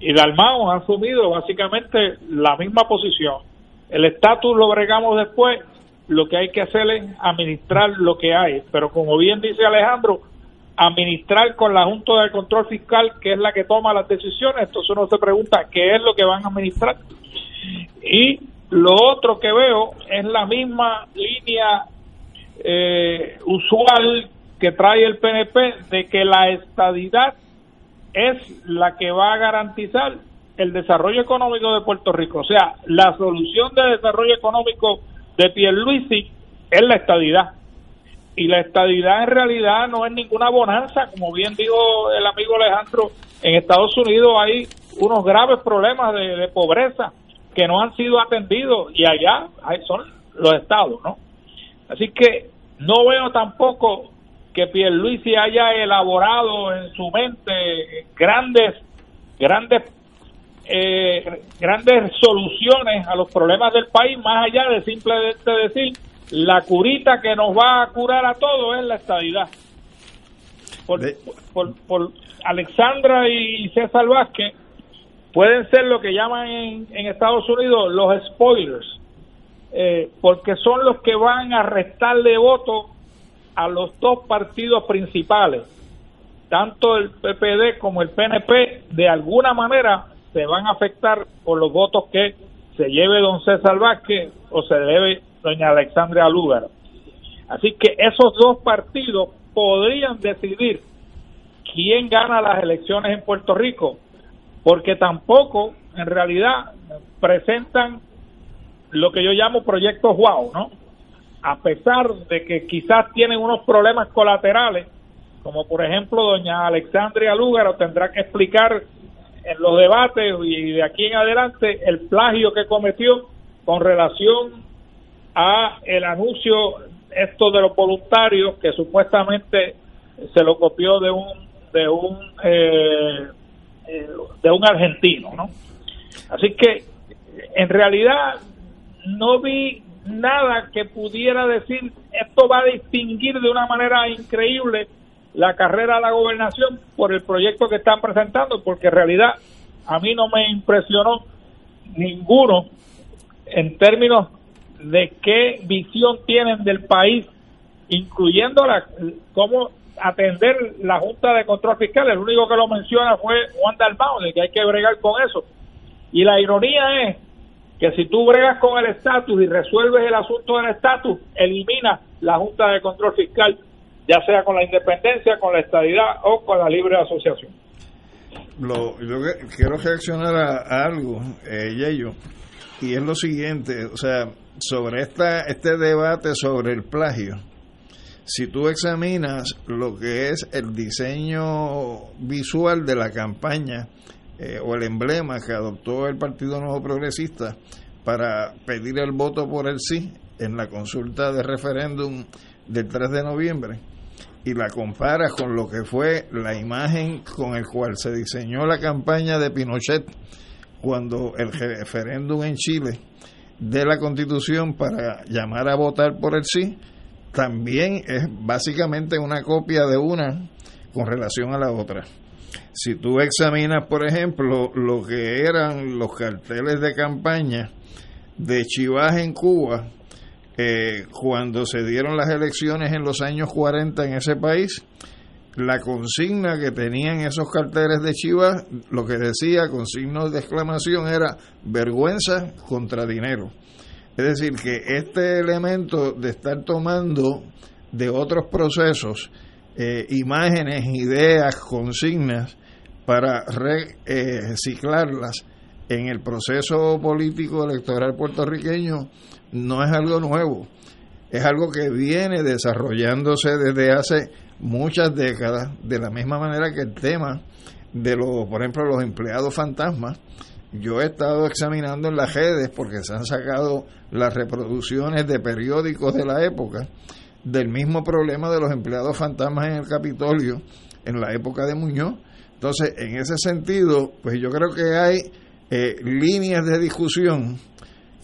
Y Dalmao ha asumido básicamente la misma posición. El estatus lo bregamos después, lo que hay que hacer es administrar lo que hay. Pero como bien dice Alejandro, administrar con la Junta de Control Fiscal, que es la que toma las decisiones, entonces uno se pregunta qué es lo que van a administrar. Y lo otro que veo es la misma línea eh, usual que trae el PNP de que la estadidad es la que va a garantizar el desarrollo económico de Puerto Rico. O sea, la solución de desarrollo económico de Pierluisi es la estadidad. Y la estadidad en realidad no es ninguna bonanza, como bien dijo el amigo Alejandro, en Estados Unidos hay unos graves problemas de pobreza que no han sido atendidos y allá son los estados, ¿no? Así que no veo tampoco que Pierluisi haya elaborado en su mente grandes, grandes, eh, grandes soluciones a los problemas del país, más allá de simplemente decir la curita que nos va a curar a todos es la estadidad. Por, por, por Alexandra y César Vázquez pueden ser lo que llaman en, Estados Unidos los spoilers, eh, porque son los que van a restarle voto a los dos partidos principales, tanto el PPD como el PNP, de alguna manera se van a afectar por los votos que se lleve don César Vázquez o se debe doña Alexandria Lugar. Así que esos dos partidos podrían decidir quién gana las elecciones en Puerto Rico porque tampoco en realidad presentan lo que yo llamo proyectos wow, ¿no? A pesar de que quizás tienen unos problemas colaterales, como por ejemplo doña Alexandria Lúgaro tendrá que explicar en los debates y de aquí en adelante el plagio que cometió con relación a el anuncio esto de los voluntarios que supuestamente se lo copió de un de un eh, de un argentino, ¿no? Así que en realidad no vi nada que pudiera decir esto va a distinguir de una manera increíble la carrera a la gobernación por el proyecto que están presentando, porque en realidad a mí no me impresionó ninguno en términos de qué visión tienen del país, incluyendo la, cómo atender la Junta de Control Fiscal. El único que lo menciona fue Juan Dalmau, de que hay que bregar con eso. Y la ironía es que si tú bregas con el estatus y resuelves el asunto del estatus, elimina la Junta de Control Fiscal, ya sea con la independencia, con la estabilidad o con la libre asociación. Lo, yo quiero reaccionar a, algo, eh, y es lo siguiente, o sea, sobre esta, este debate sobre el plagio, si tú examinas lo que es el diseño visual de la campaña eh, o el emblema que adoptó el Partido Nuevo Progresista para pedir el voto por el sí en la consulta de referéndum del 3 de noviembre y la comparas con lo que fue la imagen con el cual se diseñó la campaña de Pinochet cuando el referéndum en Chile de la constitución para llamar a votar por el sí, también es básicamente una copia de una con relación a la otra. Si tú examinas, por ejemplo, lo que eran los carteles de campaña de Chivas en Cuba, eh, cuando se dieron las elecciones en los años 40 en ese país, la consigna que tenían esos carteles de Chivas, lo que decía con signos de exclamación era vergüenza contra dinero. Es decir, que este elemento de estar tomando de otros procesos eh, imágenes, ideas, consignas para reciclarlas en el proceso político electoral puertorriqueño no es algo nuevo, es algo que viene desarrollándose desde hace muchas décadas, de la misma manera que el tema de los, por ejemplo, los empleados fantasmas. Yo he estado examinando en las redes porque se han sacado las reproducciones de periódicos de la época del mismo problema de los empleados fantasmas en el Capitolio en la época de Muñoz. Entonces, en ese sentido, pues yo creo que hay eh, líneas de discusión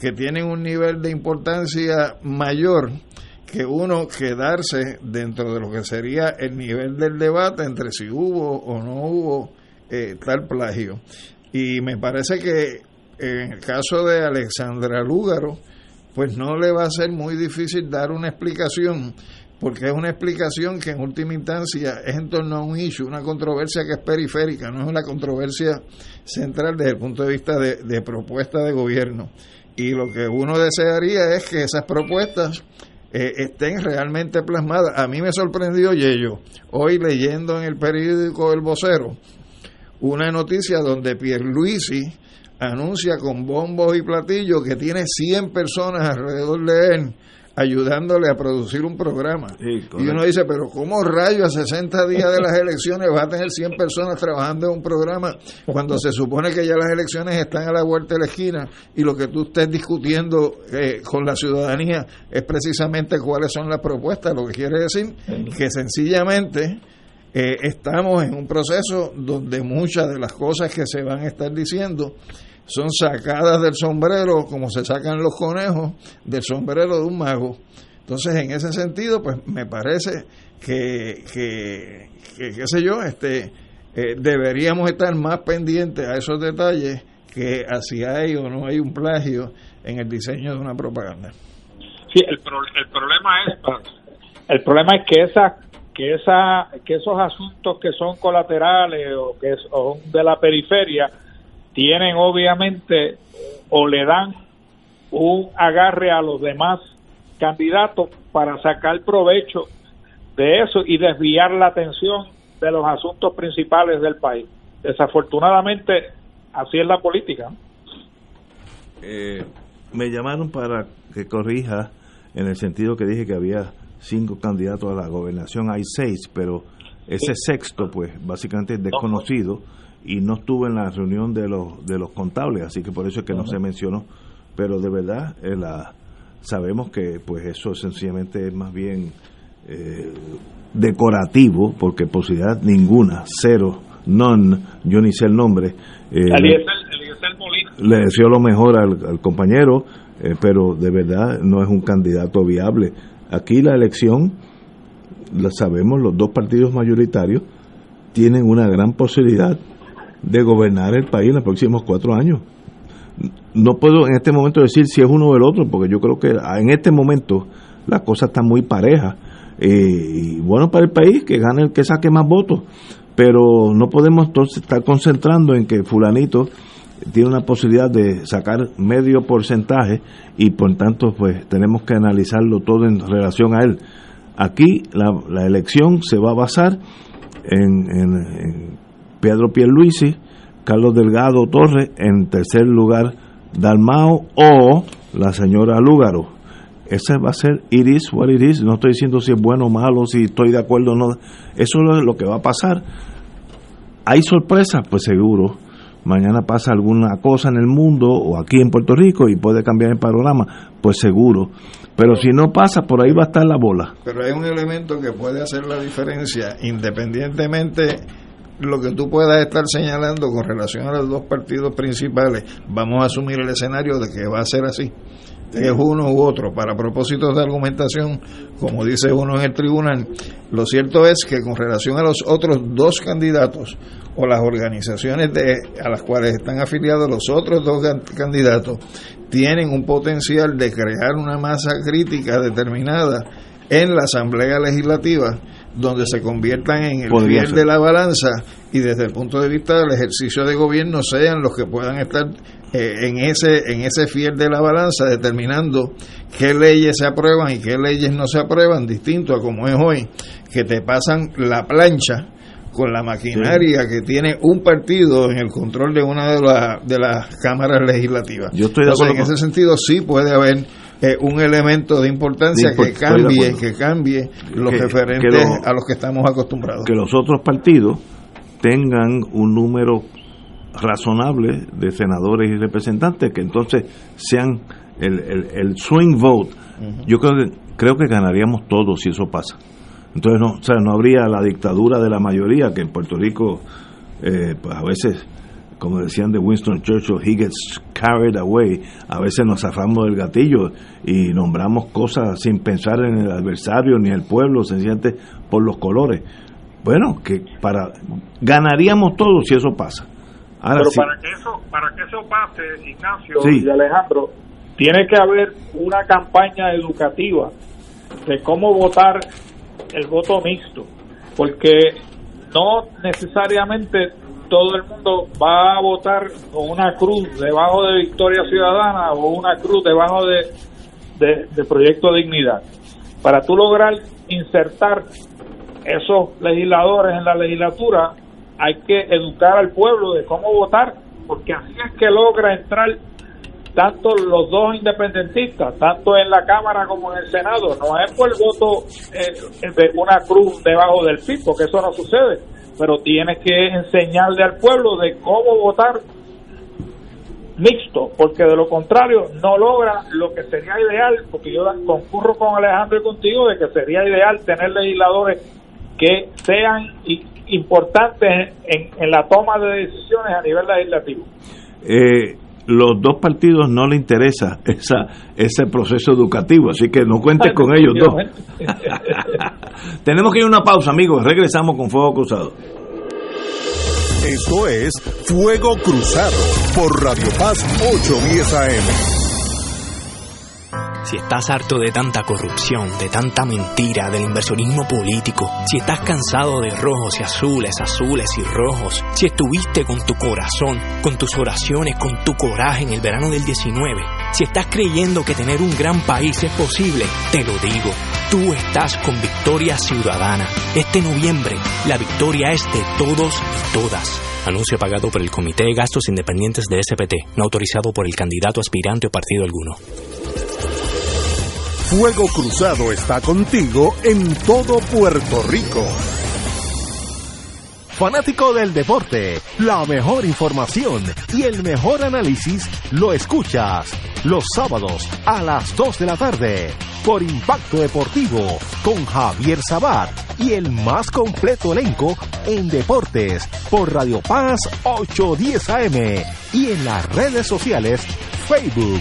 que tienen un nivel de importancia mayor que uno quedarse dentro de lo que sería el nivel del debate entre si hubo o no hubo eh, tal plagio. Y me parece que en el caso de Alexandra Lúgaro, pues no le va a ser muy difícil dar una explicación, porque es una explicación que en última instancia es en torno a un issue, una controversia que es periférica, no es una controversia central desde el punto de vista de, de propuesta de gobierno. Y lo que uno desearía es que esas propuestas eh, estén realmente plasmadas. A mí me sorprendió, Yello, hoy leyendo en el periódico El Vocero, una noticia donde Pierluisi anuncia con bombos y platillos que tiene 100 personas alrededor de él ayudándole a producir un programa. y uno dice, pero ¿cómo rayo a 60 días de las elecciones va a tener 100 personas trabajando en un programa cuando se supone que ya las elecciones están a la vuelta de la esquina y lo que tú estés discutiendo eh, con la ciudadanía es precisamente cuáles son las propuestas? Lo que quiere decir que sencillamente... Eh, estamos en un proceso donde muchas de las cosas que se van a estar diciendo son sacadas del sombrero, como se sacan los conejos, del sombrero de un mago. Entonces, en ese sentido, pues me parece que, que, qué sé yo, este, eh, deberíamos estar más pendientes a esos detalles que si hay o no hay un plagio en el diseño de una propaganda. Sí, el, problema es el problema es que esa que esa que esos asuntos que son colaterales o que son de la periferia tienen obviamente o le dan un agarre a los demás candidatos para sacar provecho de eso y desviar la atención de los asuntos principales del país. Desafortunadamente, así es la política. Eh, me llamaron para que corrija en el sentido que dije que había cinco candidatos a la gobernación, hay seis, pero ese sexto, pues básicamente es desconocido y no estuvo en la reunión de los de los contables, así que por eso es que no se mencionó, pero de verdad eh, la, sabemos que pues eso sencillamente es más bien eh, decorativo, porque posibilidad ninguna, cero, non, yo ni sé el nombre. Eh, le deseo lo mejor al, compañero, pero de verdad no es un candidato viable. Aquí la elección, la sabemos, los dos partidos mayoritarios tienen una gran posibilidad de gobernar el país en los próximos cuatro años. no puedo en este momento decir si es uno o el otro, porque yo creo que en este momento la cosa está muy pareja. Eh, y bueno para el país, que gane el que saque más votos. Pero no podemos entonces estar concentrando en que fulanito tiene una posibilidad de sacar medio porcentaje y por tanto pues tenemos que analizarlo todo en relación a él. Aquí la, elección se va a basar en, en Pedro Pierluisi, Carlos Delgado Torres, en tercer lugar Dalmao o la señora Lúgaro. Ese va a ser iris what it is. No estoy diciendo si es bueno o malo, si estoy de acuerdo o no. Eso es lo que va a pasar. ¿Hay sorpresas? Pues seguro. Mañana pasa alguna cosa en el mundo o aquí en Puerto Rico y puede cambiar el panorama. Pues seguro. Pero si no pasa, por ahí va a estar la bola. Pero hay un elemento que puede hacer la diferencia, independientemente lo que tú puedas estar señalando con relación a los dos partidos principales, vamos a asumir el escenario de que va a ser así, es uno u otro. Para propósitos de argumentación, como dice uno en el tribunal, lo cierto es que con relación a los otros dos candidatos o las organizaciones de, a las cuales están afiliados los otros dos candidatos, tienen un potencial de crear una masa crítica determinada en la Asamblea Legislativa donde se conviertan en el fiel de la balanza y desde el punto de vista del ejercicio de gobierno sean los que puedan estar eh, en ese en ese fiel de la balanza determinando qué leyes se aprueban y qué leyes no se aprueban distinto a como es hoy que te pasan la plancha con la maquinaria que tiene un partido en el control de una de, las de las cámaras legislativas. Yo estoy de acuerdo en ese sentido sí puede haber un elemento de importancia que cambie que cambie los referentes a los que estamos acostumbrados. Que los otros partidos tengan un número razonable de senadores y representantes que entonces sean el, el, swing vote. Yo creo que creo que ganaríamos todos si eso pasa. Entonces no, o sea, no habría la dictadura de la mayoría que en Puerto Rico eh, pues a veces como decían de Winston Churchill, he gets carried away. A veces nos zafamos del gatillo y nombramos cosas sin pensar en el adversario ni el pueblo, sencillamente por los colores. Bueno, que para ganaríamos todos si eso pasa. Pero para que eso para que eso pase, Ignacio y Alejandro, tiene que haber una campaña educativa de cómo votar el voto mixto, porque no necesariamente todo el mundo va a votar con una cruz debajo de Victoria Ciudadana o una cruz debajo de, de, Proyecto Dignidad. Para tú lograr insertar esos legisladores en la legislatura, hay que educar al pueblo de cómo votar, porque así es que logra entrar tanto los dos independentistas, tanto en la Cámara como en el Senado. No es por el voto eh, de una cruz debajo del PIB, porque eso no sucede pero tienes que enseñarle al pueblo de cómo votar mixto, porque de lo contrario no logra lo que sería ideal, porque yo concurro con Alejandro y contigo de que sería ideal tener legisladores que sean importantes en, en la toma de decisiones a nivel legislativo. Eh, los dos partidos no le interesa esa, ese proceso educativo, así que no cuentes con ellos dos. Tenemos que ir a una pausa, amigos. Regresamos con Fuego Cruzado. Esto es Fuego Cruzado por Radio Paz 810 AM. Si estás harto de tanta corrupción, de tanta mentira, del inversionismo político, si estás cansado de rojos y azules, azules y rojos, si estuviste con tu corazón, con tus oraciones, con tu coraje en el verano del 19, si estás creyendo que tener un gran país es posible, te lo digo, tú estás con Victoria Ciudadana. Este noviembre, la victoria es de todos y todas. Anuncio pagado por el Comité de Gastos Independientes de SPT, no autorizado por el candidato aspirante o partido alguno. Fuego Cruzado está contigo en todo Puerto Rico. Fanático del deporte, la mejor información y el mejor análisis lo escuchas los sábados a las 2 de la tarde por Impacto Deportivo con Javier Sabat y el más completo elenco en deportes por Radio Paz 810 AM y en las redes sociales Facebook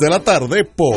de la tarde por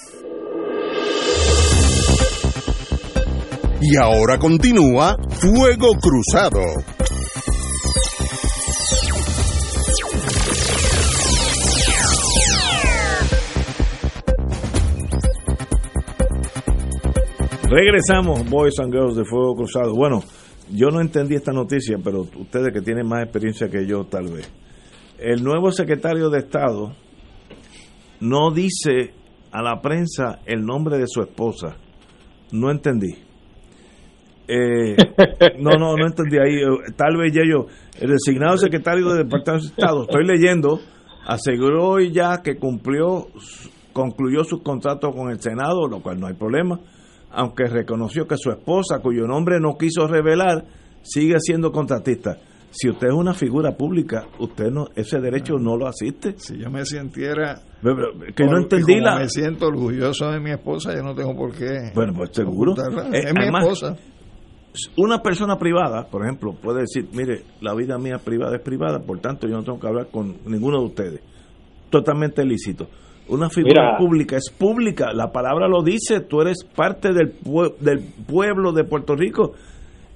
Y ahora continúa Fuego Cruzado. Regresamos, Boys and Girls de Fuego Cruzado. Bueno, yo no entendí esta noticia, pero ustedes que tienen más experiencia que yo, tal vez. El nuevo secretario de Estado no dice a la prensa el nombre de su esposa. No entendí. Eh, no, no, no entendí ahí. Eh, Tal vez ya yo, el designado secretario del Departamento de Estado, estoy leyendo, aseguró hoy ya que cumplió, concluyó su contrato con el Senado, lo cual no hay problema, aunque reconoció que su esposa, cuyo nombre no quiso revelar, sigue siendo contratista. Si usted es una figura pública, usted no ese derecho no lo asiste. Si yo me sintiera que no entendí la me siento orgulloso de mi esposa, yo no tengo por qué. Bueno, pues seguro. ocultarla. Eh, es mi además, esposa. Una persona privada, por ejemplo, puede decir, mire, la vida mía privada es privada, por tanto yo no tengo que hablar con ninguno de ustedes. Totalmente lícito. Una figura Mira. pública es pública, la palabra lo dice, tú eres parte del, pue- del pueblo de Puerto Rico.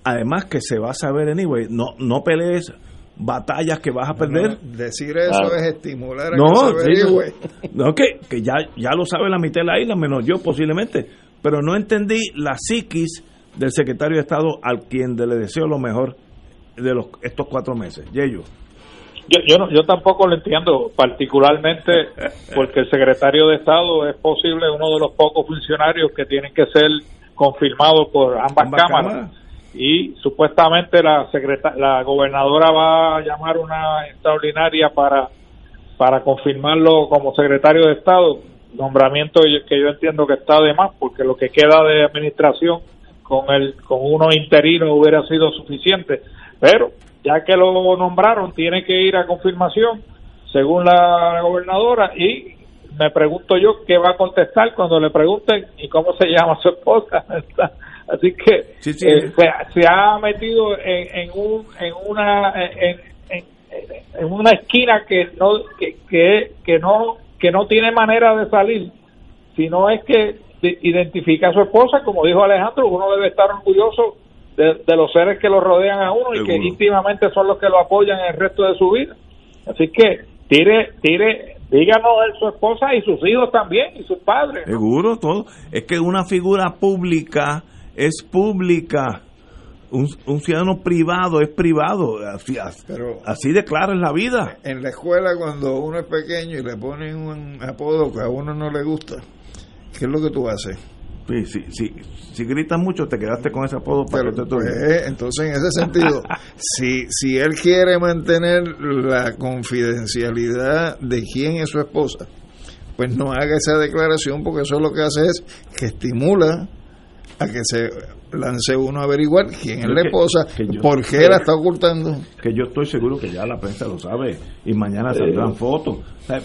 Además que se va a saber anyway, no, no pelees batallas que vas a perder. No, decir eso Claro. es estimular a No, que se sí, averigüe. no que, que ya, ya lo sabe la mitad de la isla, menos yo posiblemente. Pero no entendí la psiquis del secretario de Estado al quien le deseo lo mejor de los estos cuatro meses. Yeyo. Yo, yo, no- yo tampoco lo entiendo, particularmente porque el secretario de Estado es posible uno de los pocos funcionarios que tienen que ser confirmados por ambas, Ambas cámaras. cámaras. Y supuestamente la, secreta- la gobernadora va a llamar una extraordinaria para, para confirmarlo como secretario de Estado, nombramiento que yo entiendo que está de más, porque lo que queda de administración con el con uno interino hubiera sido suficiente pero ya que lo nombraron tiene que ir a confirmación según la gobernadora y me pregunto yo qué va a contestar cuando le pregunten y cómo se llama su esposa así que Sí, sí. eh, se, se ha metido en, en un en una en, en- en una esquina que no que, que, que no que no tiene manera de salir si no es que identifica a su esposa, como dijo Alejandro, uno debe estar orgulloso de, de los seres que lo rodean a uno y que íntimamente son los que lo apoyan en el resto de su vida. Así que tire, tire, díganos de su esposa y sus hijos también y sus padres. Seguro, todo. Es que una figura pública es pública. Un, un ciudadano privado es privado. Así, Pero- así declara en la vida. En la escuela, cuando uno es pequeño y le ponen un apodo que a uno no le gusta, ¿qué es lo que tú haces? Sí, sí, sí. Si gritas mucho, te quedaste con ese apodo para Pero, que te toque. pues, entonces, en ese sentido, si, si él quiere mantener la confidencialidad de quién es su esposa, pues no haga esa declaración porque eso lo que hace es que estimula a que se lance uno a averiguar quién es la esposa, que yo- por qué la está ocultando. que yo estoy seguro que ya la prensa lo sabe y mañana saldrán fotos. O sea,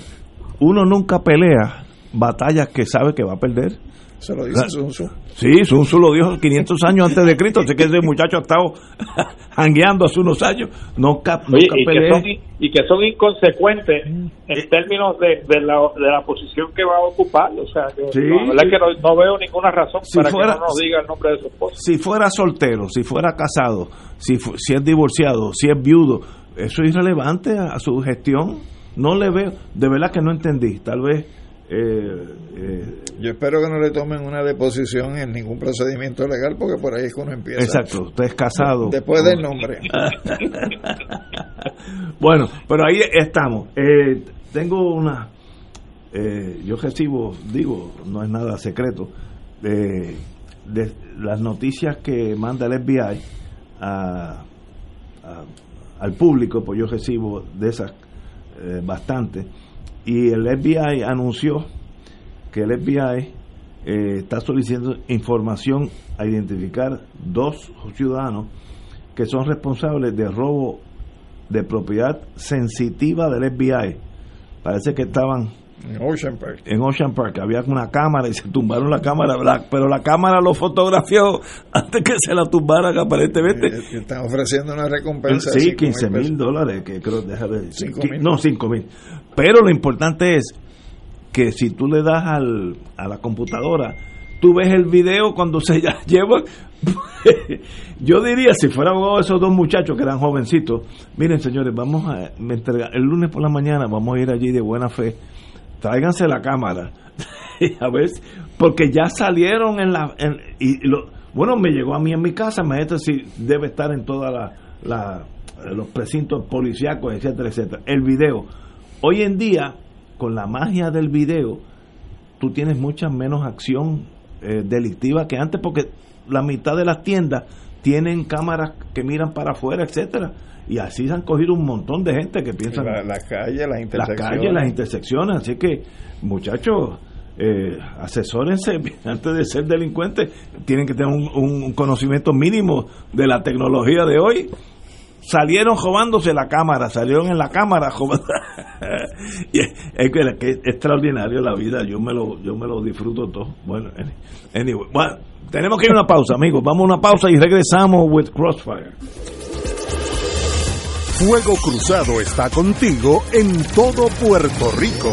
uno nunca pelea batallas que sabe que va a perder. Se lo dice Ah. Sun Tzu. Sí, Sun Tzu lo dijo 500 años antes de Cristo, así que ese muchacho ha estado jangueando hace unos años. Nunca, Oye, nunca y, que son, in- y que son inconsecuentes en términos de, de, la, de la posición que va a ocupar. O sea, que Sí. la verdad es que no, no veo ninguna razón Si para fuera- que no nos diga el nombre de su esposa. Si fuera soltero, si fuera casado, si, fu- si es divorciado, si es viudo, eso es irrelevante a, a su gestión. No le veo, de verdad que no entendí. Tal vez Eh, eh, Yo espero que no le tomen una deposición en ningún procedimiento legal, porque por ahí es que uno empieza. exacto, usted es casado. Después del nombre. bueno, pero ahí estamos. Eh, tengo una. eh, yo recibo, digo, no es nada secreto, de, de las noticias que manda el FBI a- a- al público, pues yo recibo de esas eh, bastante. Y el FBI anunció que el FBI eh, está solicitando información a identificar dos ciudadanos que son responsables de robo de propiedad sensitiva del FBI. Parece que estaban En Ocean Park. en Ocean Park, había una cámara y se tumbaron la cámara, la- pero la cámara lo fotografió antes que se la tumbaran aparentemente. Eh, que Están ofreciendo una recompensa. Sí, cinco mil 15 mil dólares, que creo, déjame Qui- mil. No, 5 mil. Pero lo importante es que si tú le das al, a la computadora, tú ves el video cuando se ya llevan. Yo diría, si fuera abogado esos dos muchachos que eran jovencitos, miren señores, vamos a me entrega- el lunes por la mañana vamos a ir allí de buena fe, tráiganse la cámara, a ver, porque ya salieron en la, y lo, bueno, me llegó a mí en mi casa, imagínate si debe estar en toda la- los precintos policíacos, etcétera, etcétera. El video, hoy en día, con la magia del video, tú tienes mucha menos acción eh, delictiva que antes porque la mitad de las tiendas tienen cámaras que miran para afuera, etcétera, y así se han cogido un montón de gente que piensan La, la calle, las las intersecciones. calles, las intersecciones, así que muchachos, eh, asesórense antes de ser delincuentes, tienen que tener un, un conocimiento mínimo de la tecnología de hoy. Salieron robándose la cámara, salieron en la cámara y es, que es extraordinario la vida, yo me lo yo me lo disfruto todo. Bueno, anyway, bueno, tenemos que ir a una pausa, amigos. Vamos a una pausa y regresamos with Crossfire. Fuego Cruzado está contigo en todo Puerto Rico.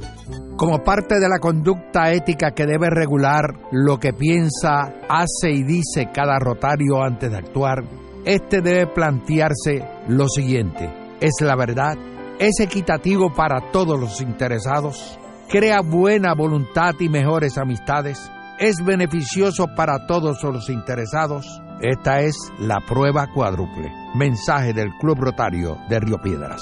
como parte de la conducta ética que debe regular lo que piensa, hace y dice cada rotario antes de actuar, este debe plantearse lo siguiente, ¿es la verdad? ¿Es equitativo para todos los interesados? ¿Crea buena voluntad y mejores amistades? ¿Es beneficioso para todos los interesados? Esta es la prueba cuádruple. Mensaje del Club Rotario de Río Piedras.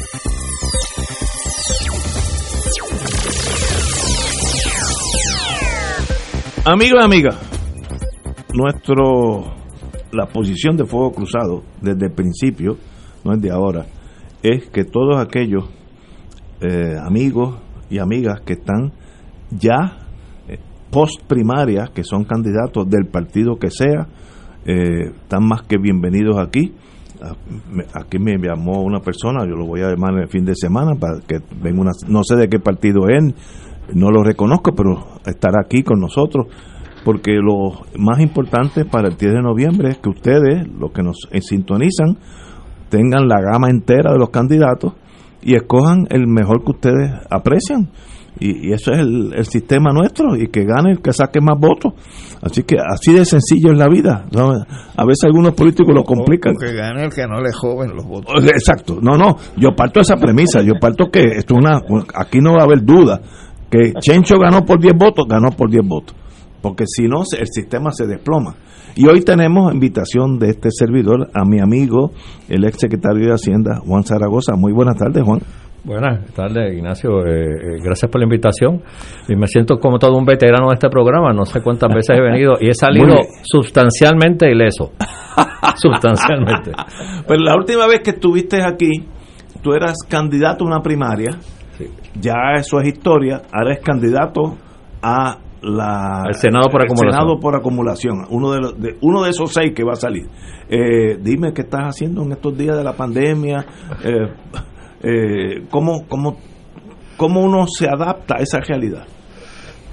Amigos y amigas, nuestro la posición de Fuego Cruzado desde el principio, no es de ahora, es que todos aquellos eh, amigos y amigas que están ya eh, post primarias, que son candidatos del partido que sea, eh, están más que bienvenidos aquí. Aquí me llamó una persona, yo lo voy a llamar el fin de semana para que venga una, no sé de qué partido es, no lo reconozco, pero estará aquí con nosotros, porque lo más importante para el 10 de noviembre es que ustedes, los que nos sintonizan, tengan la gama entera de los candidatos y escojan el mejor que ustedes aprecian. Y, y eso es el, el sistema nuestro, y que gane el que saque más votos. Así que así de sencillo es la vida. ¿no? A veces algunos políticos lo complican. O que gane el que no le joven los votos. Exacto, no, no, yo parto de esa premisa, yo parto que esto es una, aquí no va a haber duda, que Chencho ganó por 10 votos, ganó por 10 votos, porque si no, el sistema se desploma. Y hoy tenemos invitación de este servidor a mi amigo, el ex secretario de Hacienda, Juan Zaragoza. Muy buenas tardes, Juan. Buenas tardes, Ignacio. Eh, eh, gracias por la invitación. Y me siento como todo un veterano de este programa. No sé cuántas veces he venido y he salido sustancialmente ileso. sustancialmente. Pero la última vez que estuviste aquí, tú eras candidato a una primaria, ya eso es historia, ahora es candidato a la Senado por el acumulación. Senado por acumulación, uno de, los- de- uno de esos seis que va a salir. Eh, dime qué estás haciendo en estos días de la pandemia, eh, eh, cómo, cómo, cómo uno se adapta a esa realidad.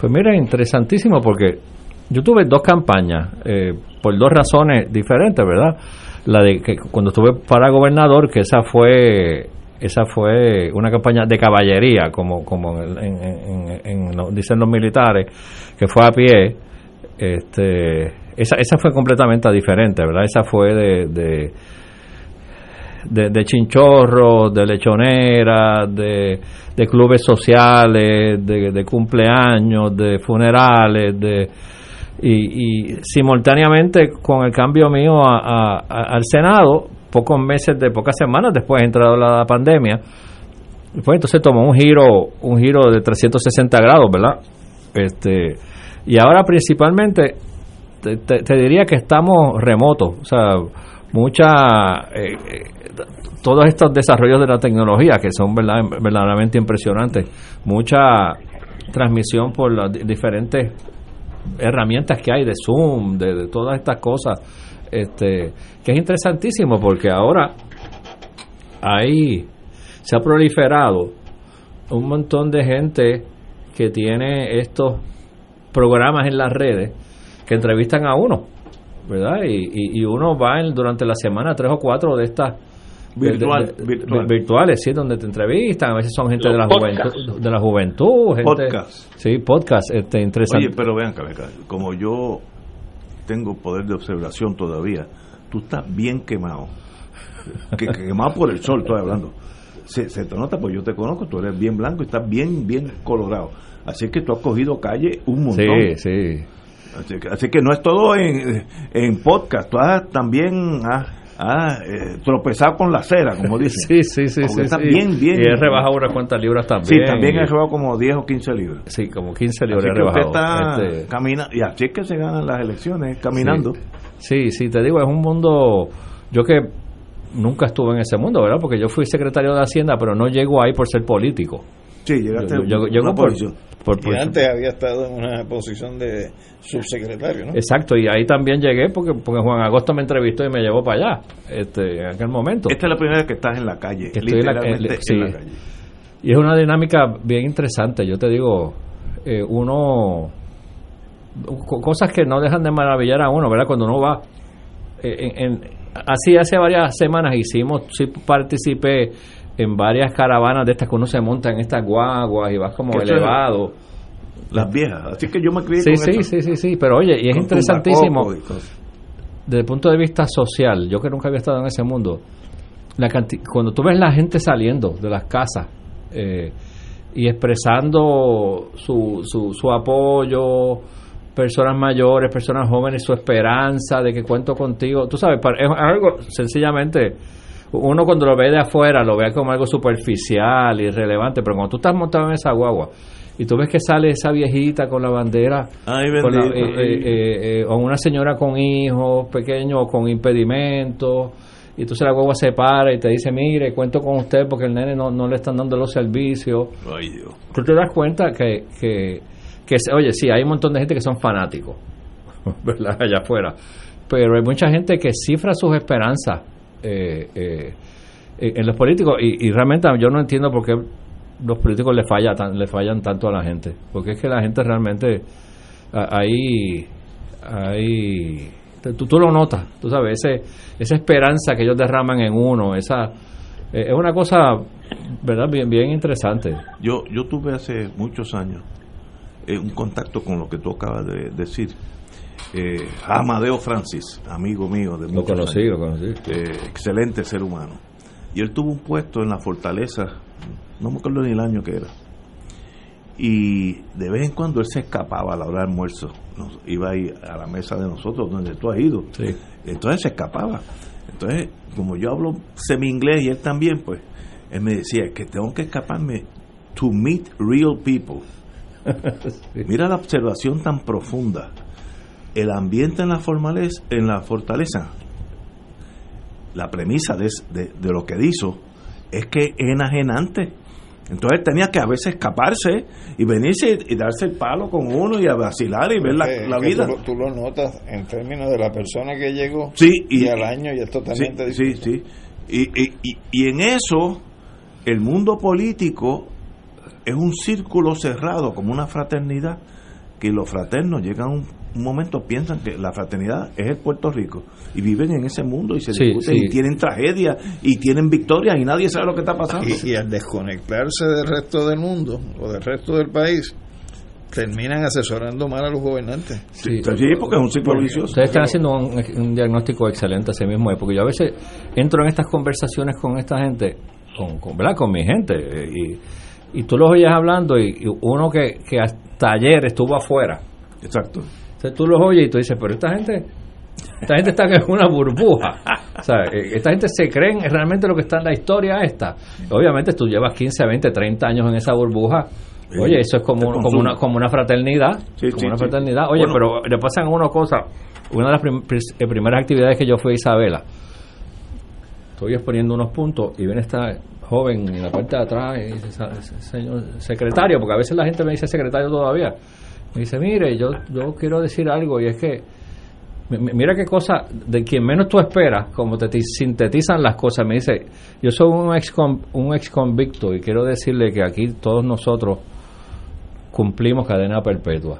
Pues mira, interesantísimo porque yo tuve dos campañas eh, por dos razones diferentes, ¿verdad? La de que cuando estuve para gobernador, que esa fue esa fue una campaña de caballería, como como en, en- lo dicen los militares, que fue a pie. Este, esa, esa fue completamente diferente, ¿verdad? Esa fue de, de de, de chinchorros, de lechoneras, de, clubes sociales, de, cumpleaños, de funerales, de y, y simultáneamente con el cambio mío a- al Senado, pocos meses de pocas semanas después de entrado la pandemia, pues entonces tomó un giro, un giro de 360 grados, ¿verdad? Este, y ahora principalmente te, diría que estamos remotos, o sea, mucha eh, eh, todos estos desarrollos de la tecnología que son verdad, verdaderamente impresionantes, mucha transmisión por las di- diferentes herramientas que hay de Zoom, de todas estas cosas, este, que es interesantísimo porque ahora ahí se ha proliferado un montón de gente que tiene estos programas en las redes que entrevistan a uno, ¿verdad? Y, y, y uno va en- durante la semana tres o cuatro de estas Virtual, de- de- virtual. virtuales, sí, donde te entrevistan, a veces son gente Los de la juventud, de la juventud, gente, Podcast. sí, podcast, este, interesante. Oye, pero vean, como yo tengo poder de observación todavía, tú estás bien quemado. Que, que quemado por el sol, estoy hablando. Se, se te nota, pues yo te conozco, tú eres bien blanco y estás bien, bien colorado. Así que tú has cogido calle un montón. Sí, sí. Así que, así que no es todo en, en podcast, tú has también has, has, eh, tropezado con la cera, como dicen. Sí, sí, sí. Sí, está sí. bien, bien. Y he rebajado unas cuantas libras Sí, también. también y- he rebajado como 10 o 15 libras. Sí, como 15 libras Así he que usted rebajado. está Este, caminando, y así es que se ganan las elecciones, caminando. Sí, sí, te digo, es un mundo. Yo que nunca estuve en ese mundo, ¿verdad? Porque yo fui secretario de Hacienda, pero no llego ahí por ser político. Sí, llegaste Yo- yo- a una llego por- posición. por- Y por- antes había estado en una posición de subsecretario, ¿no? Exacto, y ahí también llegué porque, porque Juan Agosto me entrevistó y me llevó para allá este, en aquel momento. Esta es la primera vez que estás en la calle, Que estoy en la- literalmente sí. en la calle. Y es una dinámica bien interesante. Yo te digo, eh, uno. co- Cosas que no dejan de maravillar a uno, ¿verdad? Cuando uno va. eh, en, en- así hace varias semanas hicimos, sí participé en varias caravanas de estas que uno se monta en estas guaguas y vas como es- elevado. Las viejas, así que yo me crié Sí, con sí, eso. sí, sí, sí, pero oye, y es Con interesantísimo desde el punto de vista social, yo que nunca había estado en ese mundo, la cuando tú ves la gente saliendo de las casas eh, y expresando su, su, su apoyo, personas mayores, personas jóvenes, su esperanza de que cuento contigo, tú sabes, es algo sencillamente, uno cuando lo ve de afuera lo ve como algo superficial, irrelevante, pero cuando tú estás montado en esa guagua y tú ves que sale esa viejita con la bandera, Ay, con la- eh, eh, eh, o una señora con hijos pequeños o con impedimentos, y entonces la guagua se para y te dice, mire, cuento con usted porque el nene no, no le están dando los servicios. Ay, Dios. Tú te das cuenta que, que, oye, sí, hay un montón de gente que son fanáticos, ¿verdad? Allá afuera. Pero hay mucha gente que cifra sus esperanzas eh, eh, en los políticos y, y realmente yo no entiendo por qué los políticos le, falla tan- le fallan tanto a la gente. Porque es que la gente realmente ahí, ahí tú, tú lo notas, tú sabes, ese, esa esperanza que ellos derraman en uno, esa eh, es una cosa, ¿verdad? Bien, bien interesante. Yo, yo tuve hace muchos años eh, un contacto con lo que tú acabas de decir. Eh, Amadeo Francis, amigo mío de Lo conocí, años. lo conocí. Eh, excelente ser humano. Y él tuvo un puesto en la fortaleza, no me acuerdo ni el año que era. Y de vez en cuando él se escapaba a la hora de almuerzo. Nos, iba ahí a la mesa de nosotros, donde tú has ido. Entonces se escapaba. Entonces, como yo hablo semi-inglés y él también, pues, él me decía que tengo que escaparme to meet real people. Mira la observación tan profunda. El ambiente en la, fortaleza, en la fortaleza, la premisa de, de, de lo que hizo es que es enajenante. Entonces tenía que a veces escaparse y venirse y darse el palo con uno y a vacilar y ver la, Es la vida. Tú, lo- tú lo notas en términos de la persona que llegó Sí, y, y- al año y es totalmente sí, sí, sí. Y, y, y, y en eso, el mundo político es un círculo cerrado, como una fraternidad, que los fraternos llegan a un, un momento, piensan que la fraternidad es el Puerto Rico, y viven en ese mundo y se Sí, discuten sí. y tienen tragedias y tienen victorias y nadie sabe lo que está pasando. Y, y al desconectarse del resto del mundo o del resto del país, terminan asesorando mal a los gobernantes. Sí, sí, porque es un ciclo vicioso. Ustedes están haciendo un, un diagnóstico excelente ese mismo, porque yo a veces entro en estas conversaciones con esta gente, con, con, ¿verdad? con mi gente, y, y tú los oyes hablando, y, y uno que, que hasta ayer estuvo afuera. Exacto. Entonces tú los oyes y tú dices, pero esta gente, esta gente está en una burbuja. O sea, eh, esta gente se creen realmente lo que está en la historia esta. Obviamente tú llevas 15, 20, 30 años en esa burbuja. Oye, eso es como, como, una, como una fraternidad. Sí, como sí, una fraternidad. Oye, Bueno. pero le pasan a uno cosas. Una de las prim- eh, primeras actividades que yo fui a Isabela, estoy exponiendo unos puntos y viene esta joven en la parte de atrás y dice, "Sa- señor secretario, porque a veces la gente me dice secretario todavía. Me dice, mire, yo, yo quiero decir algo y es que mi- mi- Mira qué cosa, de quien menos tú esperas, como te ti- sintetizan las cosas. Me dice, yo soy un ex, un ex convicto y quiero decirle que aquí todos nosotros cumplimos cadena perpetua.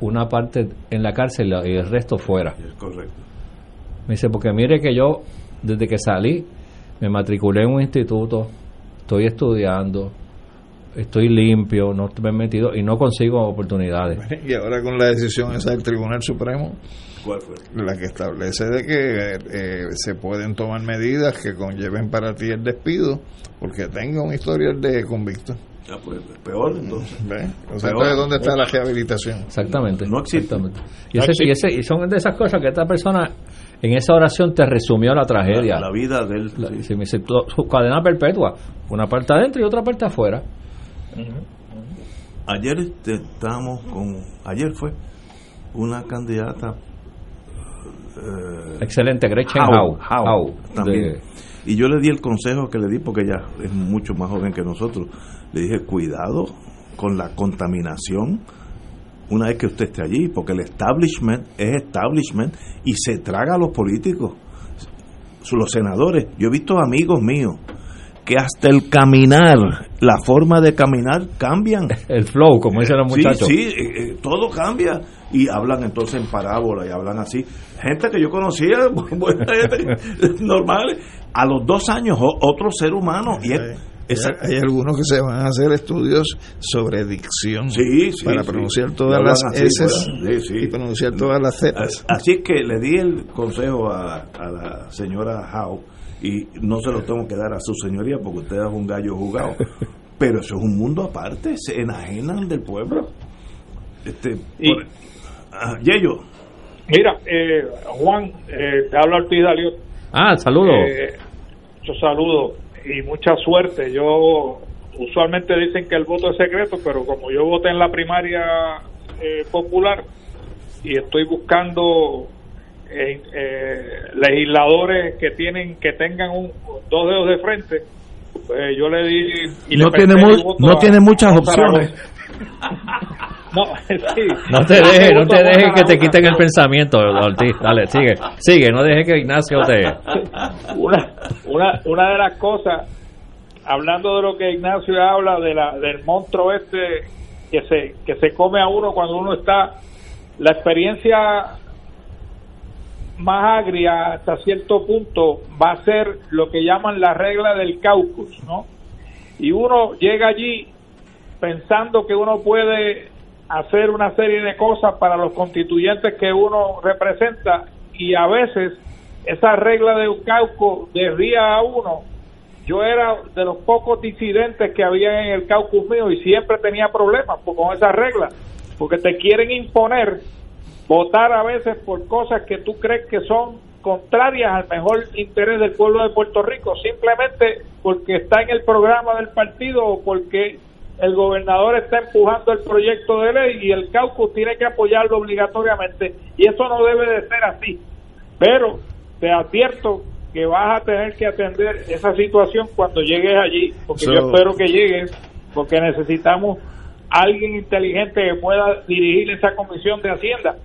Una parte en la cárcel y el resto fuera. Es correcto. Me dice, porque mire que yo, desde que salí, me matriculé en un instituto, estoy estudiando, estoy limpio, no me he metido y no consigo oportunidades. Y ahora con la decisión esa del Tribunal Supremo, ¿Cuál fue? la que establece de que eh, se pueden tomar medidas que conlleven para ti el despido porque tenga un historial de convicto. Ya, pues, peor entonces. O sea, Peor. entonces, ¿dónde está la rehabilitación? Exactamente. No existe. Exactamente. Y, ese- y ese- y son de esas cosas que esta persona en esa oración te resumió la tragedia. La, la vida del... La- sí, me dice, "Tu- su cadena perpetua, una parte adentro y otra parte afuera. Ayer este, estábamos con... Ayer fue una candidata... eh, Excelente, Gretchen Howe, Howe. Howe, Howe, también. de- Y yo le di el consejo que le di porque ella es mucho más joven que nosotros. Le dije, cuidado con la contaminación una vez que usted esté allí, porque el establishment es establishment y se traga a los políticos, los senadores. Yo he visto amigos míos que hasta el caminar, la forma de caminar cambian. El flow, como dicen los Sí, muchachos. Sí, eh, eh, todo cambia. Y hablan entonces en parábola y hablan así. Gente que yo conocía, buena gente, normales. A los dos años, otro ser humano. Y es- esa- Hay, algunos que se van a hacer estudios sobre dicción Sí, sí, para sí. pronunciar todas las S pues, sí, sí. y pronunciar todas las Z. Así es que le di el consejo a, a la señora Howe y no se lo tengo que dar a su señoría porque usted es un gallo jugado. Pero eso es un mundo aparte, se enajenan del pueblo. Este, Y- por- Ah, Yello, Mira, eh, Juan, eh, te habla Ortiz Daliot. Ah, saludos. Eh, muchos saludos y mucha suerte. Yo usualmente dicen que el voto es secreto, pero como yo voté en la primaria eh, popular y estoy buscando eh, eh, legisladores que tienen que tengan un, dos dedos de frente, pues yo le di y No le tiene no a- tiene muchas opciones. No, sí. No te dejes, no te dejes que te quiten el pensamiento, Ortiz. Dale, sigue, sigue, no dejes que Ignacio te... una, una, una de las cosas, hablando de lo que Ignacio habla, de la, del monstruo este que se, que se come a uno cuando uno está, la experiencia más agria hasta cierto punto va a ser lo que llaman la regla del caucus, ¿no? Y uno llega allí pensando que uno puede hacer una serie de cosas para los constituyentes que uno representa y a veces esa regla de un caucus desvía a uno. Yo era de los pocos disidentes que había en el caucus mío y siempre tenía problemas con esa regla, porque te quieren imponer votar a veces por cosas que tú crees que son contrarias al mejor interés del pueblo de Puerto Rico, simplemente porque está en el programa del partido o porque el gobernador está empujando el proyecto de ley y el caucus tiene que apoyarlo obligatoriamente y eso no debe de ser así. Pero te advierto que vas a tener que atender esa situación cuando llegues allí, porque So- yo espero que llegues, porque necesitamos alguien inteligente que pueda dirigir esa comisión de Hacienda.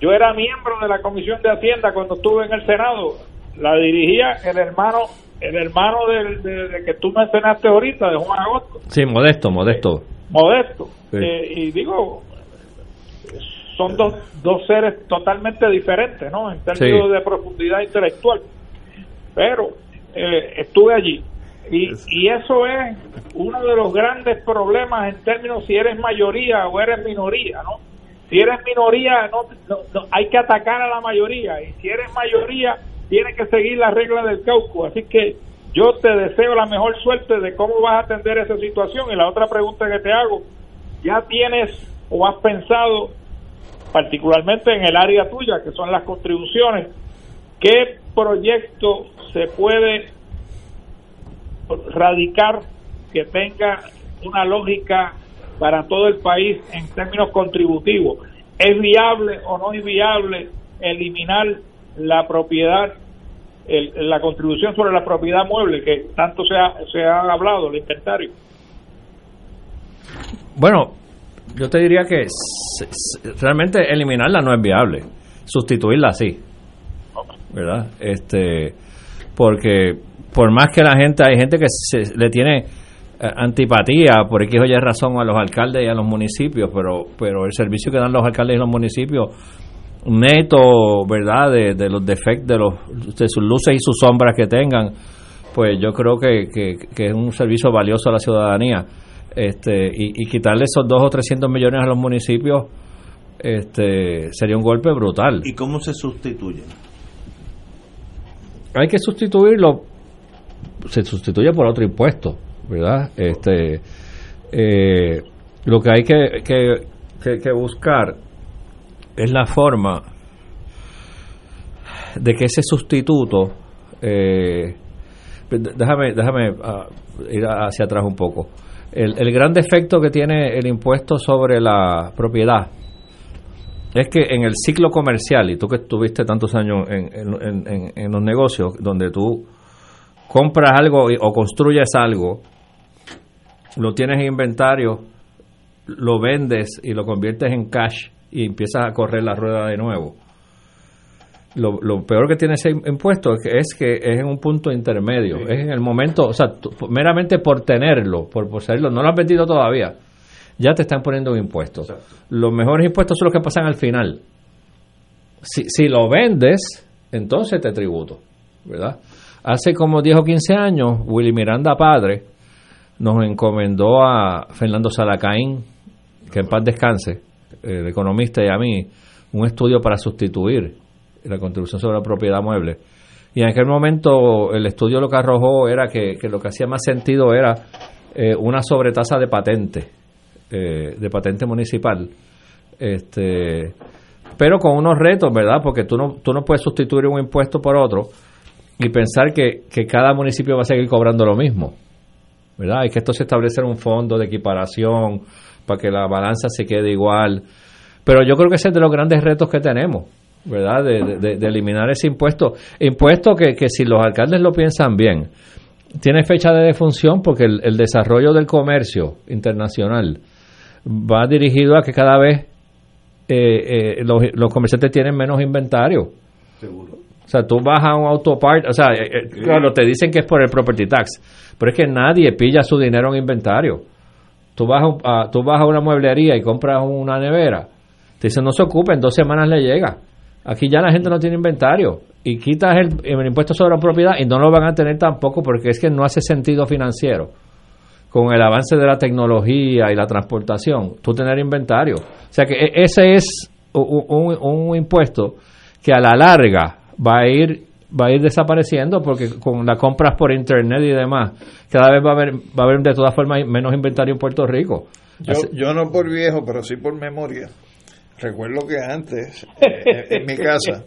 Yo era miembro de la comisión de Hacienda cuando estuve en el Senado, la dirigía el hermano el hermano del, de, de que tú mencionaste ahorita, de Juan Agosto, Sí, modesto, modesto. Modesto. Sí. Eh, y digo, son dos, dos seres totalmente diferentes, ¿no? En términos Sí. de profundidad intelectual. Pero eh, estuve allí. Y, y eso es uno de los grandes problemas en términos si eres mayoría o eres minoría, ¿no? Si eres minoría, no, no- no- hay que atacar a la mayoría. Y si eres mayoría, tienes que seguir las reglas del caucus. Así que yo te deseo la mejor suerte de cómo vas a atender esa situación. Y la otra pregunta que te hago, ¿ya tienes o has pensado, particularmente en el área tuya, que son las contribuciones, qué proyecto se puede radicar que tenga una lógica para todo el país en términos contributivos? ¿Es viable o no es viable eliminar la propiedad, el- la contribución sobre la propiedad mueble que tanto se ha, se ha hablado, el inventario? Bueno, yo te diría que realmente eliminarla no es viable, sustituirla sí, ¿verdad? Este, porque por más que la gente, hay gente que se, le tiene antipatía por X o Y razón a los alcaldes y a los municipios, pero, pero el servicio que dan los alcaldes y los municipios neto, ¿verdad? De, de los defectos, de, los, de sus luces y sus sombras que tengan, pues yo creo que, que, que es un servicio valioso a la ciudadanía. Este, y, y quitarle esos dos o 300 millones a los municipios este, sería un golpe brutal. ¿Y cómo se sustituye? Hay que sustituirlo, se sustituye por otro impuesto, ¿verdad? Este, Eh, lo que hay que, que, que, buscar es la forma de que ese sustituto eh, déjame déjame ah, ir hacia atrás un poco el, el gran defecto que tiene el impuesto sobre la propiedad es que en el ciclo comercial, y tú que estuviste tantos años en, en- en- en los negocios, donde tú compras algo y- o construyes algo, lo tienes en inventario, lo vendes y lo conviertes en cash y empiezas a correr la rueda de nuevo. Lo, lo peor que tiene ese impuesto es que, es que es en un punto intermedio, es en el momento, o sea, tú- meramente por tenerlo, por poseerlo, no lo has vendido todavía, ya te están poniendo un impuesto. Los mejores impuestos son los que pasan al final. Si, si lo vendes, entonces te tributo, ¿verdad? Hace como 10 o 15 años, Willy Miranda Padre nos encomendó a Fernando Salacaín, que en paz descanse, el economista y a mí, un estudio para sustituir la contribución sobre la propiedad mueble. Y en aquel momento el estudio lo que arrojó era que, que lo que hacía más sentido era eh, una sobretasa de patente, eh, de patente municipal. Este, pero con unos retos, ¿verdad? Porque tú no, tú no puedes sustituir un impuesto por otro y pensar que, que cada municipio va a seguir cobrando lo mismo. ¿Verdad? Hay que entonces establecer un fondo de equiparación para que la balanza se quede igual. Pero yo creo que ese es de los grandes retos que tenemos, ¿verdad? De, de- eliminar ese impuesto. Impuesto que, que si los alcaldes lo piensan bien, tiene fecha de defunción porque el, el desarrollo del comercio internacional va dirigido a que cada vez eh, eh, los, los comerciantes tienen menos inventario. Seguro. O sea, tú vas a un autopart, o sea, eh, eh, claro, te dicen que es por el property tax, pero es que nadie pilla su dinero en inventario. Tú vas a, tú vas a una mueblería y compras una nevera, te dicen no se ocupe, en dos semanas le llega. Aquí ya la gente no tiene inventario y quitas el, impuesto sobre la propiedad y no lo van a tener tampoco porque es que no hace sentido financiero. Con el avance de la tecnología y la transportación, tú tener inventario. O sea que e- ese es un impuesto que a la larga va a ir va a ir desapareciendo porque con las compras por internet y demás cada vez va a haber va a haber de todas formas menos inventario en Puerto Rico Yo, Así- yo no por viejo, pero sí por memoria. Recuerdo que antes, eh, en, mi casa,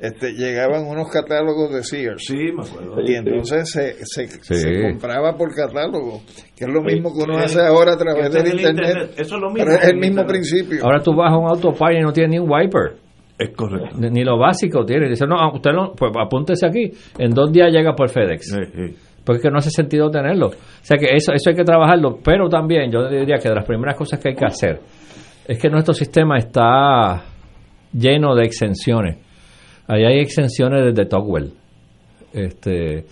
este, llegaban unos catálogos de Sears. Sí, me acuerdo. Y entonces se, se, Sí. se compraba por catálogo, que es lo mismo que uno hace ahora a través del internet. internet, eso es lo mismo Pero es el mismo internet. principio. ahora tú vas a un autopart y no tiene ni un wiper Es correcto. ni, lo básico tiene dice no usted no pues apúntese aquí en dos días llega por FedEx Sí, sí. porque es que no hace sentido tenerlo. O sea que eso, eso hay que trabajarlo, pero también yo diría que de las primeras cosas que hay que hacer es que nuestro sistema está lleno de exenciones. Ahí hay exenciones desde Tocqueville. Este,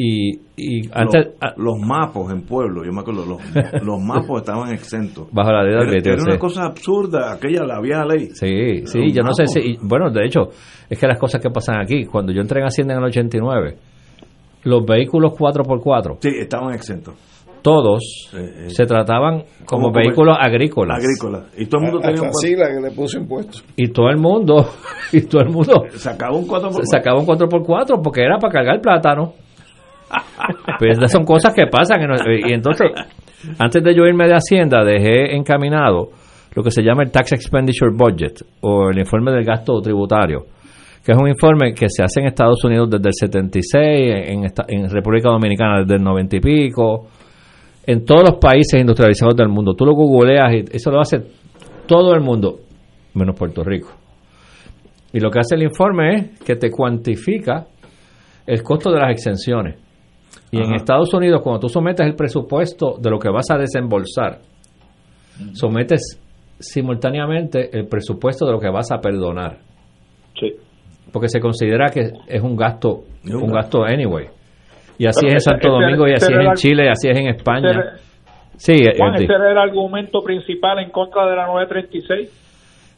y, y antes, los, los mapos en pueblo, yo me acuerdo, los, los mapos estaban exentos. bajo la ley de Era, arbitrio, era una cosa absurda, aquella la vieja ley. Sí, sí, Los yo no sé si. y, Bueno, de hecho, es que las cosas que pasan aquí, cuando yo entré en Hacienda en el 89, los vehículos 4x4, Sí, estaban exentos. todos eh. se trataban como, Como vehículos agrícolas. Agrícolas. Y todo el mundo tenía un Sila que le puso impuestos. Y todo el mundo, y todo el mundo Sacaba un 4 por sacaba un 4x4 porque era para cargar plátano. Pues son cosas que pasan. Y entonces, antes de yo irme de Hacienda, dejé encaminado lo que se llama el Tax Expenditure Budget o el informe del gasto tributario, que es un informe que se hace en Estados Unidos desde el 76, en, esta- en República Dominicana desde el 90 y pico, en todos los países industrializados del mundo. Tú lo googleas y eso lo hace todo el mundo, menos Puerto Rico. Y lo que hace el informe es que te cuantifica el costo de las exenciones. Y en. Estados Unidos, cuando tú sometes el presupuesto de lo que vas a desembolsar, sometes simultáneamente el presupuesto de lo que vas a perdonar. Sí. Porque se considera que es un gasto, Es un gasto anyway. Y así Pero es en Santo Domingo, y así es en Chile, y así es en España. Ese- Sí, Juan, eh, ese era el argumento principal en contra de la 936.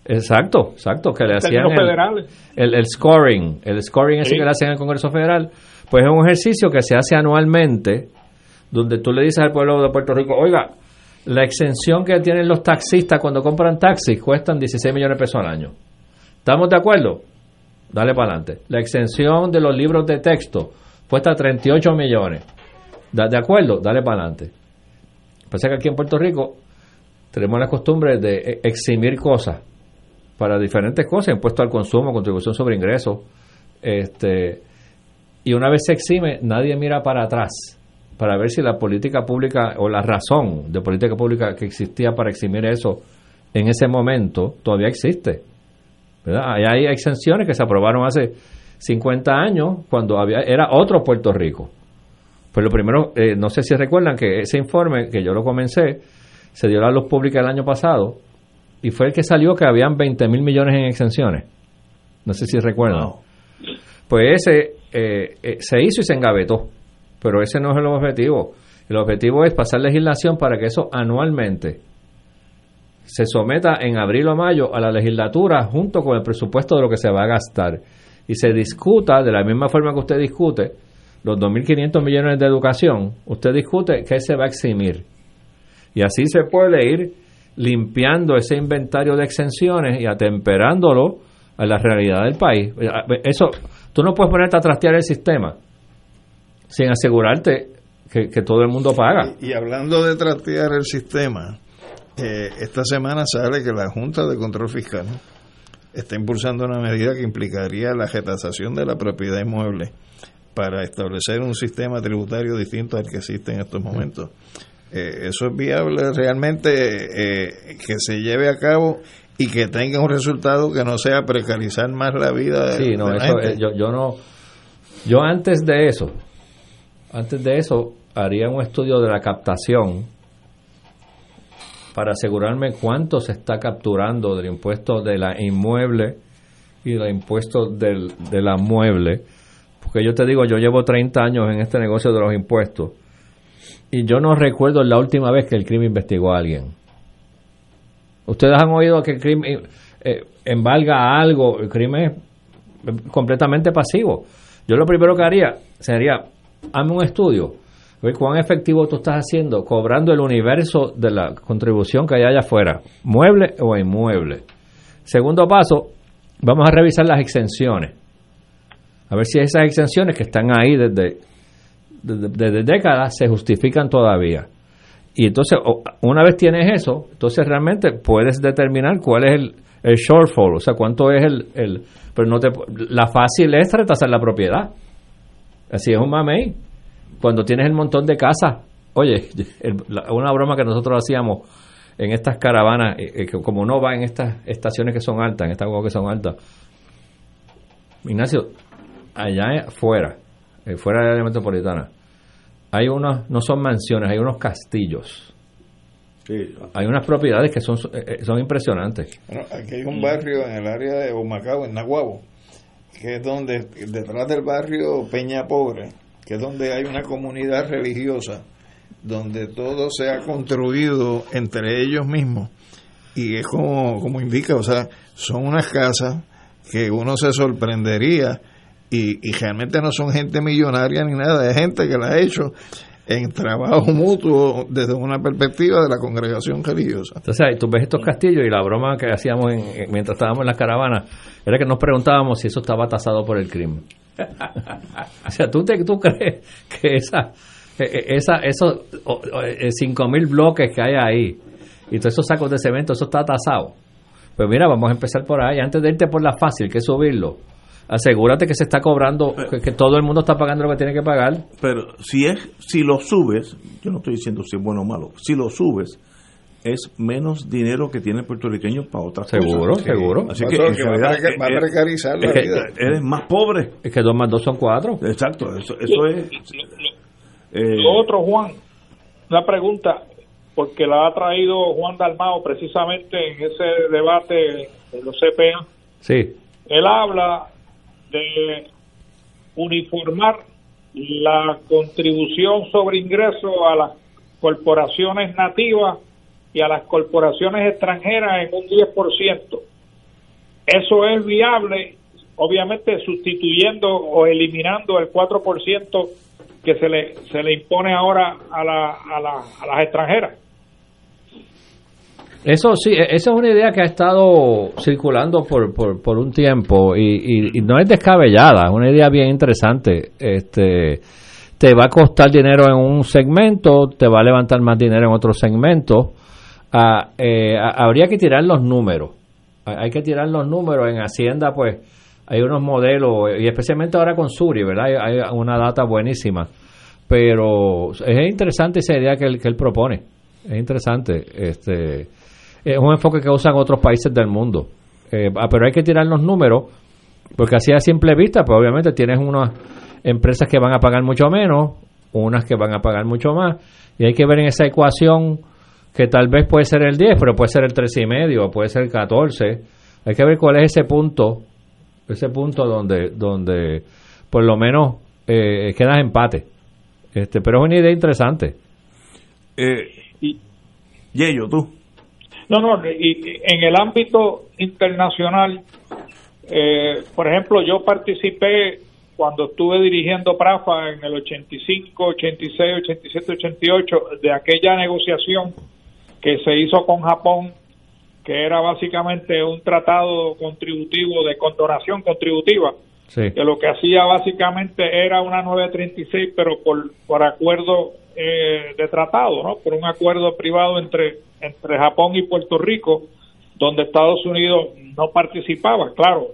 Exacto, exacto, que le hacían el, el, el scoring, el scoring ese Sí. que le hacen en el Congreso Federal, pues es un ejercicio que se hace anualmente, donde tú le dices al pueblo de Puerto Rico, oiga, la exención que tienen los taxistas cuando compran taxis cuestan 16 millones de pesos al año. ¿Estamos de acuerdo? Dale para adelante. La exención de los libros de texto cuesta 38 millones. ¿Da- ¿De acuerdo? Dale para adelante. Pasa que aquí en Puerto Rico tenemos la costumbre de e- eximir cosas para diferentes cosas, impuesto al consumo, contribución sobre ingresos, este, y una vez se exime, nadie mira para atrás para ver si la política pública o la razón de política pública que existía para eximir eso en ese momento todavía existe. ¿verdad? Hay exenciones que se aprobaron hace 50 años cuando había era otro Puerto Rico. Pues lo primero, eh, no sé si recuerdan que ese informe, que yo lo comencé, se dio a la luz pública el año pasado y fue el que salió que habían 20 mil millones en exenciones. No sé si recuerdan. Pues ese eh, eh, se hizo y se engavetó, pero ese no es el objetivo. El objetivo es pasar legislación para que eso anualmente se someta en abril o mayo a la legislatura junto con el presupuesto de lo que se va a gastar y se discuta de la misma forma que usted discute los 2.500 millones de educación, usted discute qué se va a eximir. Y así se puede ir limpiando ese inventario de exenciones y atemperándolo a la realidad del país. Eso, tú no puedes ponerte a trastear el sistema sin asegurarte que, que todo el mundo paga. Y hablando de trastear el sistema, eh, esta semana sale que la Junta de Control Fiscal está impulsando una medida que implicaría la retasación de la propiedad inmueble para establecer un sistema tributario distinto al que existe en estos momentos. Eh, eso es viable realmente eh, que se lleve a cabo y que tenga un resultado que no sea precarizar más la vida de, Sí, no, de la eso, gente. eh, yo, yo no. Yo antes de eso, antes de eso, haría un estudio de la captación para asegurarme cuánto se está capturando del impuesto de la inmueble y del impuesto del, de la mueble. Porque yo te digo, yo llevo 30 años en este negocio de los impuestos y yo no recuerdo la última vez que el crimen investigó a alguien. Ustedes han oído que el crimen eh, embarga algo, el crimen es completamente pasivo. Yo lo primero que haría sería, hazme un estudio, ver cuán efectivo tú estás haciendo cobrando el universo de la contribución que hay allá afuera, mueble o inmueble. Segundo paso, vamos a revisar las exenciones. A ver si esas exenciones que están ahí desde, desde, décadas se justifican todavía. Y entonces, una vez tienes eso, entonces realmente puedes determinar cuál es el, el shortfall, o sea, cuánto es el... el pero no te, la fácil es retrasar la propiedad. Así es un mamey. Cuando tienes el montón de casas, oye, una broma que nosotros hacíamos en estas caravanas, eh, eh, como uno va en estas estaciones que son altas, en estas cosas que son altas, Ignacio, allá afuera, eh, fuera de la metropolitana, hay unos, no son mansiones, hay unos castillos. Hay unas propiedades que son, eh, eh, son impresionantes. Bueno, aquí hay un barrio en el área de Humacao, en Nahuabo, que es donde, detrás del barrio Peña Pobre, que es donde hay una comunidad religiosa, donde todo se ha construido entre ellos mismos. Y es como, como indica, o sea, son unas casas que uno se sorprendería y, y realmente no son gente millonaria ni nada, es gente que la ha hecho en trabajo mutuo desde una perspectiva de la congregación religiosa. Entonces, tú ves estos castillos y la broma que hacíamos en- en- mientras estábamos en la caravana era que nos preguntábamos si eso estaba tasado por el crimen. o sea, ¿tú, te, tú crees que esa, eh, eh, esa, esos o- o, eh, cinco mil bloques que hay ahí y todos esos sacos de cemento, eso está tasado? Pues mira, vamos a empezar por ahí. Antes de irte por la fácil, que es subirlo, asegúrate que se está cobrando, que, que todo el mundo está pagando lo que tiene que pagar. Pero si es si lo subes, yo no estoy diciendo si es bueno o malo, si lo subes es menos dinero que tiene el puertorriqueo para otras Seguro, cosas. seguro. Así Por que en que va a realidad preca- va a precarizar la es que vida. eres más pobre. Es que dos más dos son cuatro. Exacto, eso, eso es. eh, otro, Juan, una pregunta, porque la ha traído Juan Dalmao precisamente en ese debate de los CPA. Sí. Él habla de uniformar la contribución sobre ingresos a las corporaciones nativas y a las corporaciones extranjeras en un 10%. Eso es viable, obviamente sustituyendo o eliminando el 4% que se le, se le impone ahora a, la, a, la, a las extranjeras. Eso sí, e- esa es una idea que ha estado circulando por, por, un tiempo y, y- y no es descabellada, es una idea bien interesante. Este, te va a costar dinero en un segmento, te va a levantar más dinero en otro segmento. Ah, eh, habría que tirar los números. Hay que tirar los números. En Hacienda, pues, hay unos modelos, y especialmente ahora con Suri, ¿verdad? Hay, hay una data buenísima. Pero es interesante esa idea que él, que él propone. Es interesante. Este, es un enfoque que usan otros países del mundo. Eh, ah, pero hay que tirar los números, porque así a simple vista, pues obviamente tienes unas empresas que van a pagar mucho menos, unas que van a pagar mucho más, y hay que ver en esa ecuación que tal vez puede ser el 10, pero puede ser el 13,5, puede ser el 14. Hay que ver cuál es ese punto, ese punto donde, donde por lo menos eh, quedas empate. Este, pero es una idea interesante. Eh, y, Yello, tú. No, no, y, en el ámbito internacional, eh, por ejemplo, yo participé cuando estuve dirigiendo PRAFA en el 85, 86, 87, 88, de aquella negociación que se hizo con Japón, que era básicamente un tratado contributivo de condonación contributiva, que lo que hacía básicamente era una 936, pero por, por acuerdo eh, de tratado, ¿no? Por un acuerdo privado entre, entre Japón y Puerto Rico, donde Estados Unidos no participaba. Claro,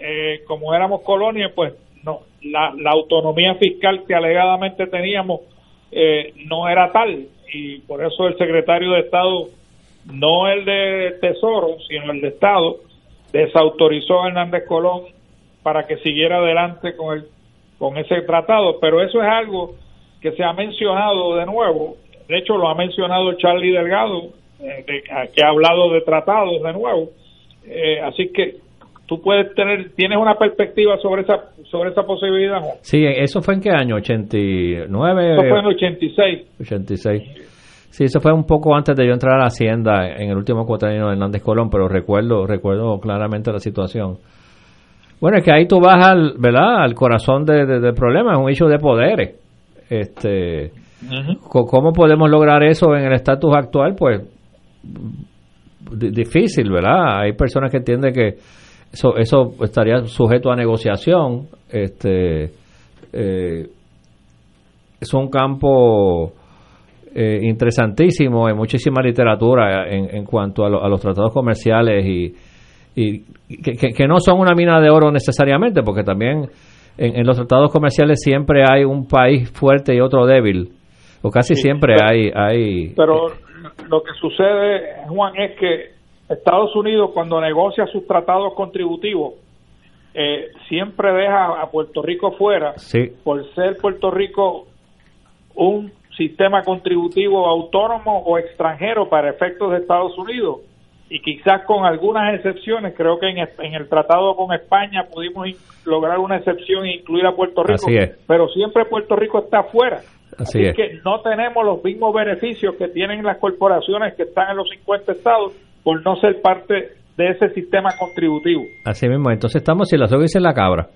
eh, como éramos colonia, pues no, la, la autonomía fiscal que alegadamente teníamos eh, no era tal y por eso el secretario de Estado, no el de Tesoro, sino el de Estado, desautorizó a Hernández Colón para que siguiera adelante con el con ese tratado, pero eso es algo que se ha mencionado de nuevo, de hecho lo ha mencionado Charlie Delgado, eh, que ha hablado de tratados de nuevo, eh, así que tú puedes tener, tienes una perspectiva sobre esa sobre esa posibilidad. Sí, ¿eso fue en qué año? ¿89? Eso fue en 86. 86. Sí, eso fue un poco antes de yo entrar a la Hacienda en el último cuatrienio de Hernández Colón, pero recuerdo recuerdo claramente la situación. Bueno, es que ahí tú vas al, ¿verdad? al corazón de, del problema, es un hecho de poderes. Este, ¿Cómo podemos lograr eso en el estatus actual? Pues difícil, ¿verdad? Hay personas que entienden que eso, eso estaría sujeto a negociación. Este, eh, es un campo eh, interesantísimo, hay muchísima literatura en, en cuanto a, los tratados comerciales y, y que, no son una mina de oro necesariamente, porque también en, los tratados comerciales siempre hay un país fuerte y otro débil, o casi siempre hay, hay... Pero lo que sucede, Juan, es que Estados Unidos cuando negocia sus tratados contributivos eh, siempre deja a Puerto Rico fuera por ser Puerto Rico un sistema contributivo autónomo o extranjero para efectos de Estados Unidos y quizás con algunas excepciones, creo que en, el tratado con España pudimos lograr una excepción e incluir a Puerto Rico, pero siempre Puerto Rico está fuera. Así, es. que no tenemos los mismos beneficios que tienen las corporaciones que están en los 50 estados por no ser parte de ese sistema contributivo. Así mismo, entonces estamos si la soga y la cabra.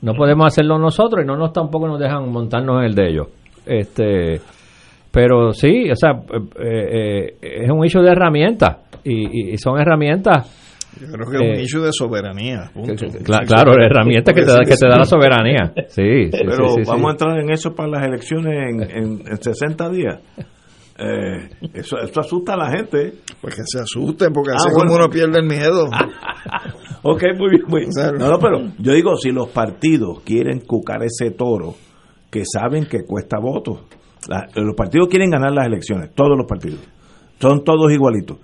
No podemos hacerlo nosotros y no nos tampoco nos dejan montarnos en el de ellos. Este, pero sí, o sea, eh, eh, es un hecho de herramientas y, son herramientas. Yo creo que es un issue eh, de soberanía. claro, herramientas que te, da, que te da la soberanía. Sí, Pero vamos a entrar en eso para las elecciones en, en 60 días. Eh, eso, eso asusta a la gente. Pues que se asusten, porque ah, así como uno pierde el miedo. ok, muy bien. Muy No, no, pero yo digo, si los partidos quieren cucar ese toro, que saben que cuesta votos. los partidos quieren ganar las elecciones, todos los partidos. Son todos igualitos.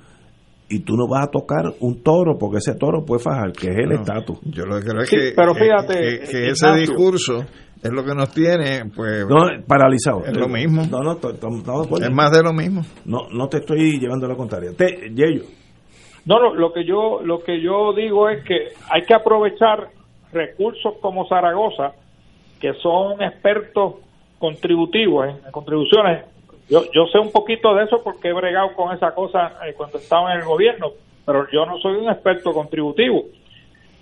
Y tú no vas a tocar un toro porque ese toro puede fajar, que es el estatus. Yo lo que creo es que, pero fíjate, que ese discurso es lo que nos tiene pues no, paralizado. es lo mismo. no no, es más de lo mismo. No no te estoy llevando a la contraria te Yello. no no lo que yo lo que yo digo es que hay que aprovechar recursos como Zaragoza que son expertos contributivos en, contribuciones yo yo sé un poquito de eso porque he bregado con esa cosa eh, cuando estaba en el gobierno pero yo no soy un experto contributivo.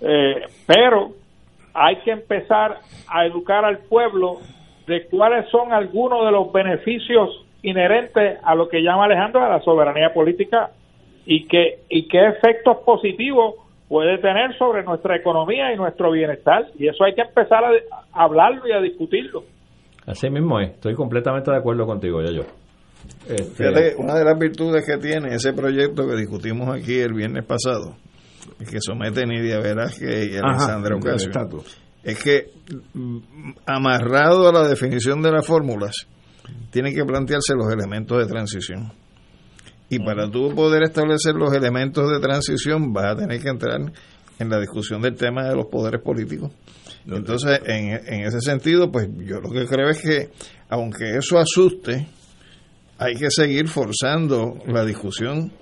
Eh, pero hay que empezar a educar al pueblo de cuáles son algunos de los beneficios inherentes a lo que llama Alejandro a la soberanía política y que y qué efectos positivos puede tener sobre nuestra economía y nuestro bienestar. Y eso hay que empezar a, hablarlo y a discutirlo Así mismo es, estoy completamente de acuerdo contigo, ya yo. Este, Fíjate, una de las virtudes que tiene ese proyecto que discutimos aquí el viernes pasado, y que somete Nidia Velázquez y del Ocasio, es que mm, amarrado a la definición de las fórmulas, tienen que plantearse los elementos de transición. Y para tú poder establecer los elementos de transición, vas a tener que entrar en la discusión del tema de los poderes políticos. Entonces, en, en ese sentido, pues yo lo que creo es que, aunque eso asuste, hay que seguir forzando la discusión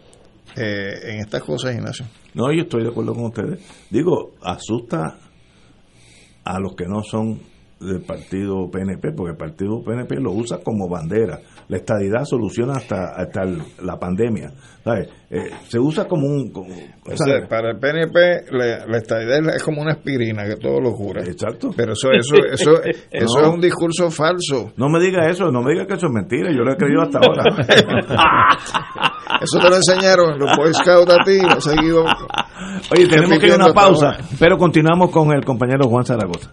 eh, en estas cosas, Ignacio. No, yo estoy de acuerdo con ustedes. Digo, asusta a los que no son del partido PNP, porque el partido PNP lo usa como bandera. La estadidad soluciona hasta, hasta el- la pandemia. ¿sabes? Eh, se usa como un... como- O sea, para el PNP la, la estadidad es como una aspirina que todo lo cura. Exacto. Pero eso eso eso eso es un discurso falso. No me diga eso, no me diga que eso es mentira, yo lo he creído hasta ahora. Eso te lo enseñaron los Boy Scouts a ti, lo seguido. Oye, tenemos que ir a una pausa, pero continuamos con el compañero Juan Zaragoza.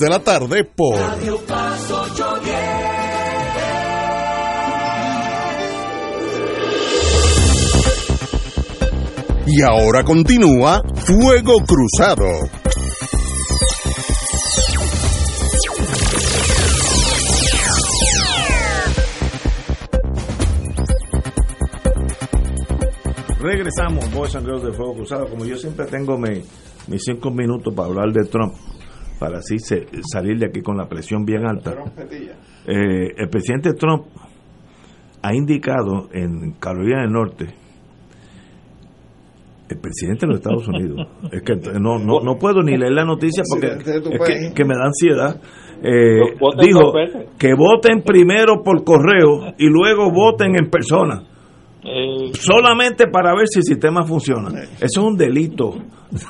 de la tarde por Radio Paz 810. Y ahora continúa Fuego Cruzado. Regresamos, Boys and Girls de Fuego Cruzado. Como yo siempre tengo mi- mis cinco minutos para hablar de Trump, para así se- salir de aquí con la presión bien alta. Eh, el presidente Trump ha indicado en Carolina del Norte, el presidente de los Estados Unidos, es que no, no, no puedo ni leer la noticia porque Presidente de tu es país. que, que me da ansiedad. Eh, dijo que voten primero por correo y luego voten en persona. Eh, Solamente para ver si el sistema funciona. Eso es un delito.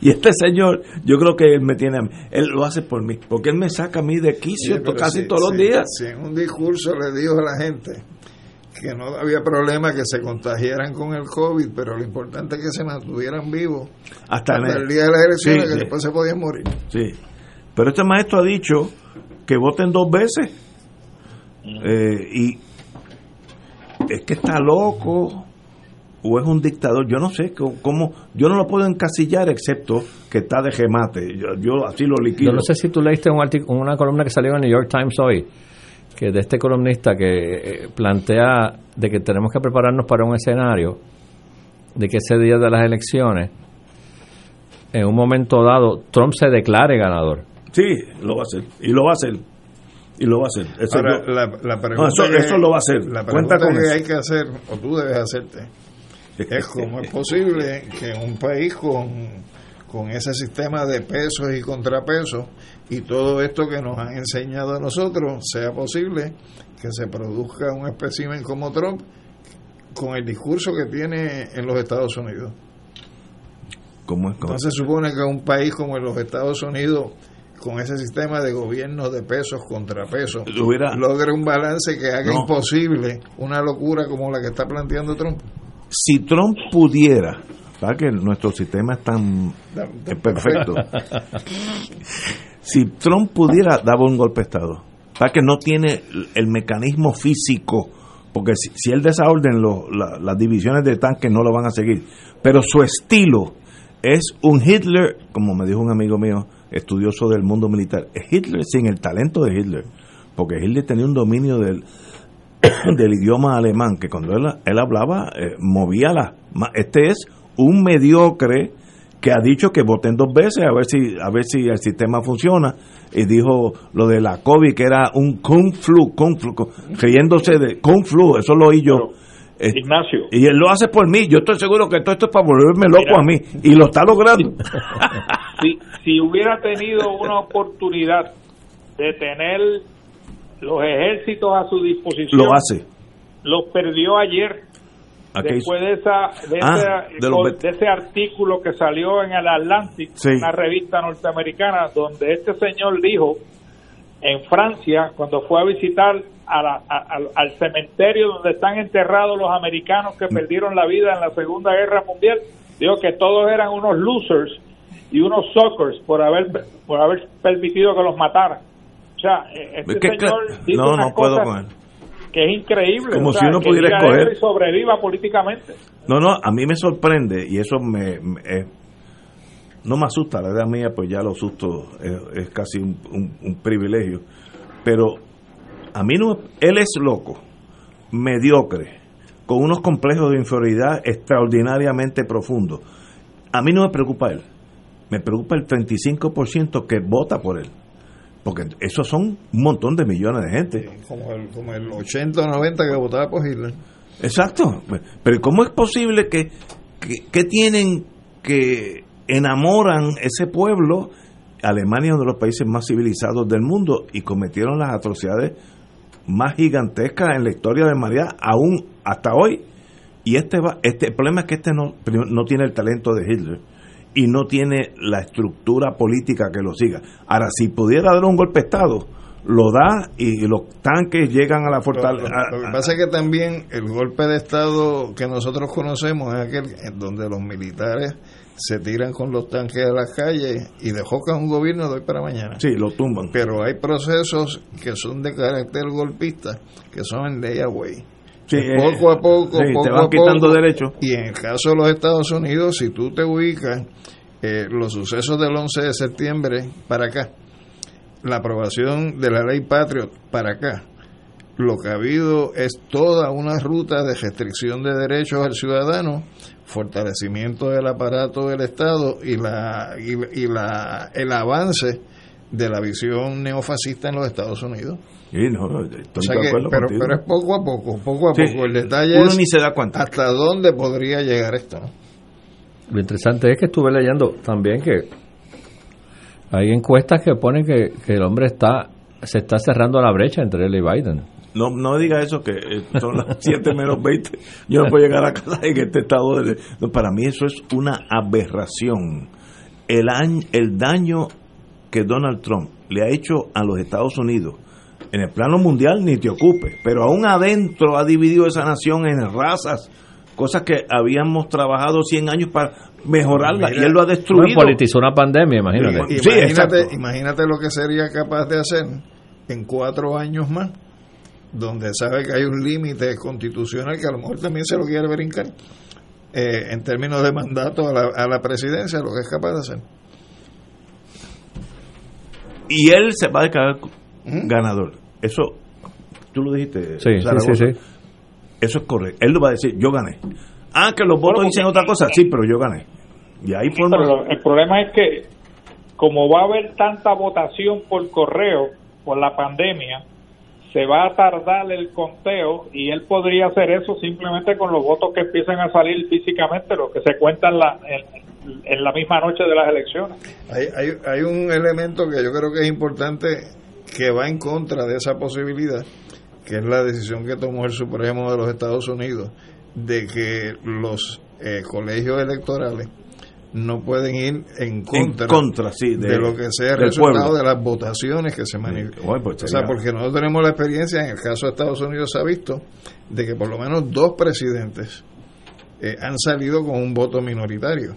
y este señor, yo creo que él me tiene a mí. Él lo hace por mí. Porque él me saca a mí de quicio Sí, casi sí, todos los días. sí, en un discurso le dijo a la gente que no había problema que se contagiaran con el COVID, pero lo importante es que se mantuvieran vivos Hasta, el día de las elecciones, que después se podían morir. Sí. Pero este maestro ha dicho que voten dos veces. Eh, y es que está loco o es un dictador, yo no sé cómo, yo no lo puedo encasillar excepto que está de gemate, yo, yo así lo liquido. Yo no sé si tú leíste un artículo, una columna que salió en el New York Times hoy, que de este columnista que eh, plantea de que tenemos que prepararnos para un escenario de que ese día de las elecciones, en un momento dado, Trump se declare ganador. Sí, lo va a hacer, y lo va a hacer y lo va a hacer. Eso, Ahora, yo- la, la pregunta No, eso, que- eso lo va a hacer. La Cuenta pregunta con que eso. hay que hacer, o tú debes hacerte, es cómo es posible que un país con, con ese sistema de pesos y contrapesos y todo esto que nos han enseñado a nosotros, sea posible que se produzca un espécimen como Trump con el discurso que tiene en los Estados Unidos. ¿Cómo es? ¿Cómo? Se supone que un país como en los Estados Unidos, con ese sistema de gobierno de pesos contra pesos, logre un balance que haga No. imposible una locura como la que está planteando Trump. Si Trump pudiera, ¿sabes que nuestro sistema es tan perfecto? si Trump pudiera, daba un golpe de Estado. ¿Sabes que no tiene el mecanismo físico? Porque si, si él desorden, lo- la- las divisiones de tanques no lo van a seguir. Pero su estilo es un Hitler, como me dijo un amigo mío, estudioso del mundo militar, Hitler sin el talento de Hitler. Porque Hitler tenía un dominio del, del idioma alemán, que cuando él, él hablaba, eh, movía la... Este es un mediocre que ha dicho que voten dos veces a ver si a ver si el sistema funciona y dijo lo de la COVID que era un kung flu, kung flu, kung- riéndose de kung flu, eso lo oí yo. Eh, Ignacio. Y él lo hace por mí, yo estoy seguro que todo esto es para volverme loco Mira. a mí y lo está logrando. si, si hubiera tenido una oportunidad de tener los ejércitos a su disposición, lo hace. los perdió ayer. Después de, esa, de, Ah, ese, de los vet- de ese artículo que salió en el Atlantic, Sí. una revista norteamericana, donde este señor dijo en Francia, cuando fue a visitar a la- a- al- al cementerio donde están enterrados los americanos que perdieron la vida en la Segunda Guerra Mundial, dijo que todos eran unos losers y unos suckers por haber por haber permitido que los mataran. O sea, eh, este señor dice no, unas no puedo cosas con él. que es increíble. Como o si uno pudiera escoger. y sobreviva políticamente. No, no, a mí me sorprende y eso me, me- eh, no me asusta, la edad mía pues ya lo asusto es, es casi un, un- un privilegio, pero a mí no, él es loco, mediocre, con unos complejos de inferioridad extraordinariamente profundos. A mí no me preocupa él, me preocupa el 35% que vota por él, porque esos son un montón de millones de gente. Como el, como el 80 o 90 que votaba por Hitler. Exacto. Pero ¿cómo es posible que, que, que tienen que enamoran ese pueblo? Alemania es uno de los países más civilizados del mundo y cometieron las atrocidades más gigantescas en la historia de María, aún hasta hoy. Y este va, este el problema es que este no, no tiene el talento de Hitler y no tiene la estructura política que lo siga. Ahora, si pudiera dar un golpe de Estado, lo da y los tanques llegan a la fortaleza. lo- lo que pasa es que también el golpe de Estado que nosotros conocemos es aquel en donde los militares se tiran con los tanques a las calles y dejocan un gobierno de hoy para mañana. Sí, lo tumban. Pero hay procesos que son de carácter golpista, que son en layaway. Sí, Que eh, poco a poco, sí, poco te van a quitando poco. derechos. Y en el caso de los Estados Unidos, si tú te ubicas eh, los sucesos del 11 de septiembre para acá, la aprobación de la ley Patriot para acá, lo que ha habido es toda una ruta de restricción de derechos al ciudadano, fortalecimiento del aparato del Estado y la y, y la el avance de la visión neofascista en los Estados Unidos. Sí, no, no, estoy O sea de que- acuerdo pero, pero es poco a poco, poco a Sí, poco. El detalle uno es ni se da cuenta. hasta dónde podría llegar esto. ¿no? Lo interesante es que estuve leyendo también que hay encuestas que ponen que, el hombre está se está cerrando la brecha entre él y Biden. No, no diga eso, que eh, son las 7 menos 20. Yo no puedo llegar a casa en este estado. Para mí eso es una aberración. El, año, el daño que Donald Trump le ha hecho a los Estados Unidos, en el plano mundial ni te ocupe, pero aún adentro ha dividido esa nación en razas, cosas que habíamos trabajado 100 años para mejorarla y él lo ha destruido. politizó una pandemia, imagínate. Imagínate, imagínate lo que sería capaz de hacer en cuatro años más, donde sabe que hay un límite constitucional que a lo mejor también se lo quiere brincar, eh, en términos de mandato a la, a la presidencia, lo que es capaz de hacer. Y él se va a declarar ganador. Eso, tú lo dijiste. Sí, sí, Zaragoza. sí, sí. Eso es correcto. Él lo va a decir, yo gané. Ah, que los votos dicen otra cosa, sí, pero yo gané. Y ahí Sí, fue pero el problema es que como va a haber tanta votación por correo por la pandemia, se va a tardar el conteo y él podría hacer eso simplemente con los votos que empiezan a salir físicamente, los que se cuentan la- en, en la misma noche de las elecciones. Hay, hay, hay un elemento que yo creo que es importante que va en contra de esa posibilidad, que es la decisión que tomó el Supremo de los Estados Unidos de que los eh, colegios electorales no pueden ir en contra, contra, sí, de- de, lo que sea el resultado pueblo. de las votaciones que se manifiestan. Bueno, pues o sea, porque nosotros tenemos la experiencia, en el caso de Estados Unidos se ha visto, de que por lo menos dos presidentes eh, han salido con un voto minoritario.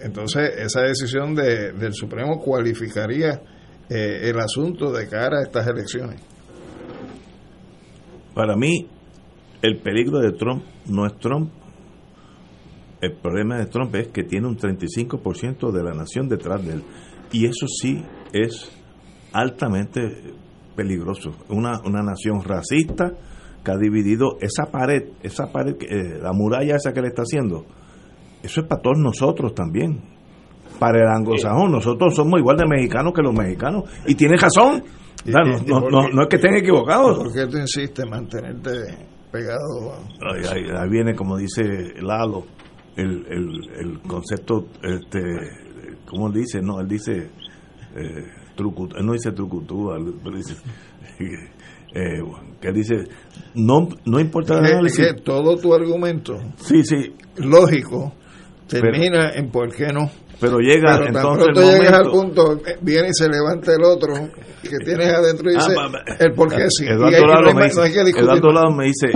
Entonces, esa decisión de, del Supremo cualificaría eh, el asunto de cara a estas elecciones. Para mí, el peligro de Trump no es Trump. El problema de Trump es que tiene un 35% de la nación detrás de él. Y eso sí es altamente peligroso. Una, una nación racista que ha dividido esa pared, esa pared, eh, la muralla esa que le está haciendo. Eso es para todos nosotros también. Para el anglosajón, nosotros somos igual de mexicanos que los mexicanos. Y tiene razón. Sea, no, ¿Y- y no- no- es que estén equivocados. ¿Por qué tú insistes en mantenerte pegado? Ahí, ahí- ahí viene, como dice Lalo, el, el, el concepto, este, ¿cómo él dice? No, él dice, eh, trucu- él no dice trucutú, él- pero dice, eh, que él dice, no, no importa el análisis. todo tu argumento Sí, sí. lógico termina en por qué no. Pero llega Pero entonces pronto el llegas al momento. punto, viene y se levanta el otro que tienes adentro y dice Ah, el por qué sí. No Lalo hay me dice, no me dice,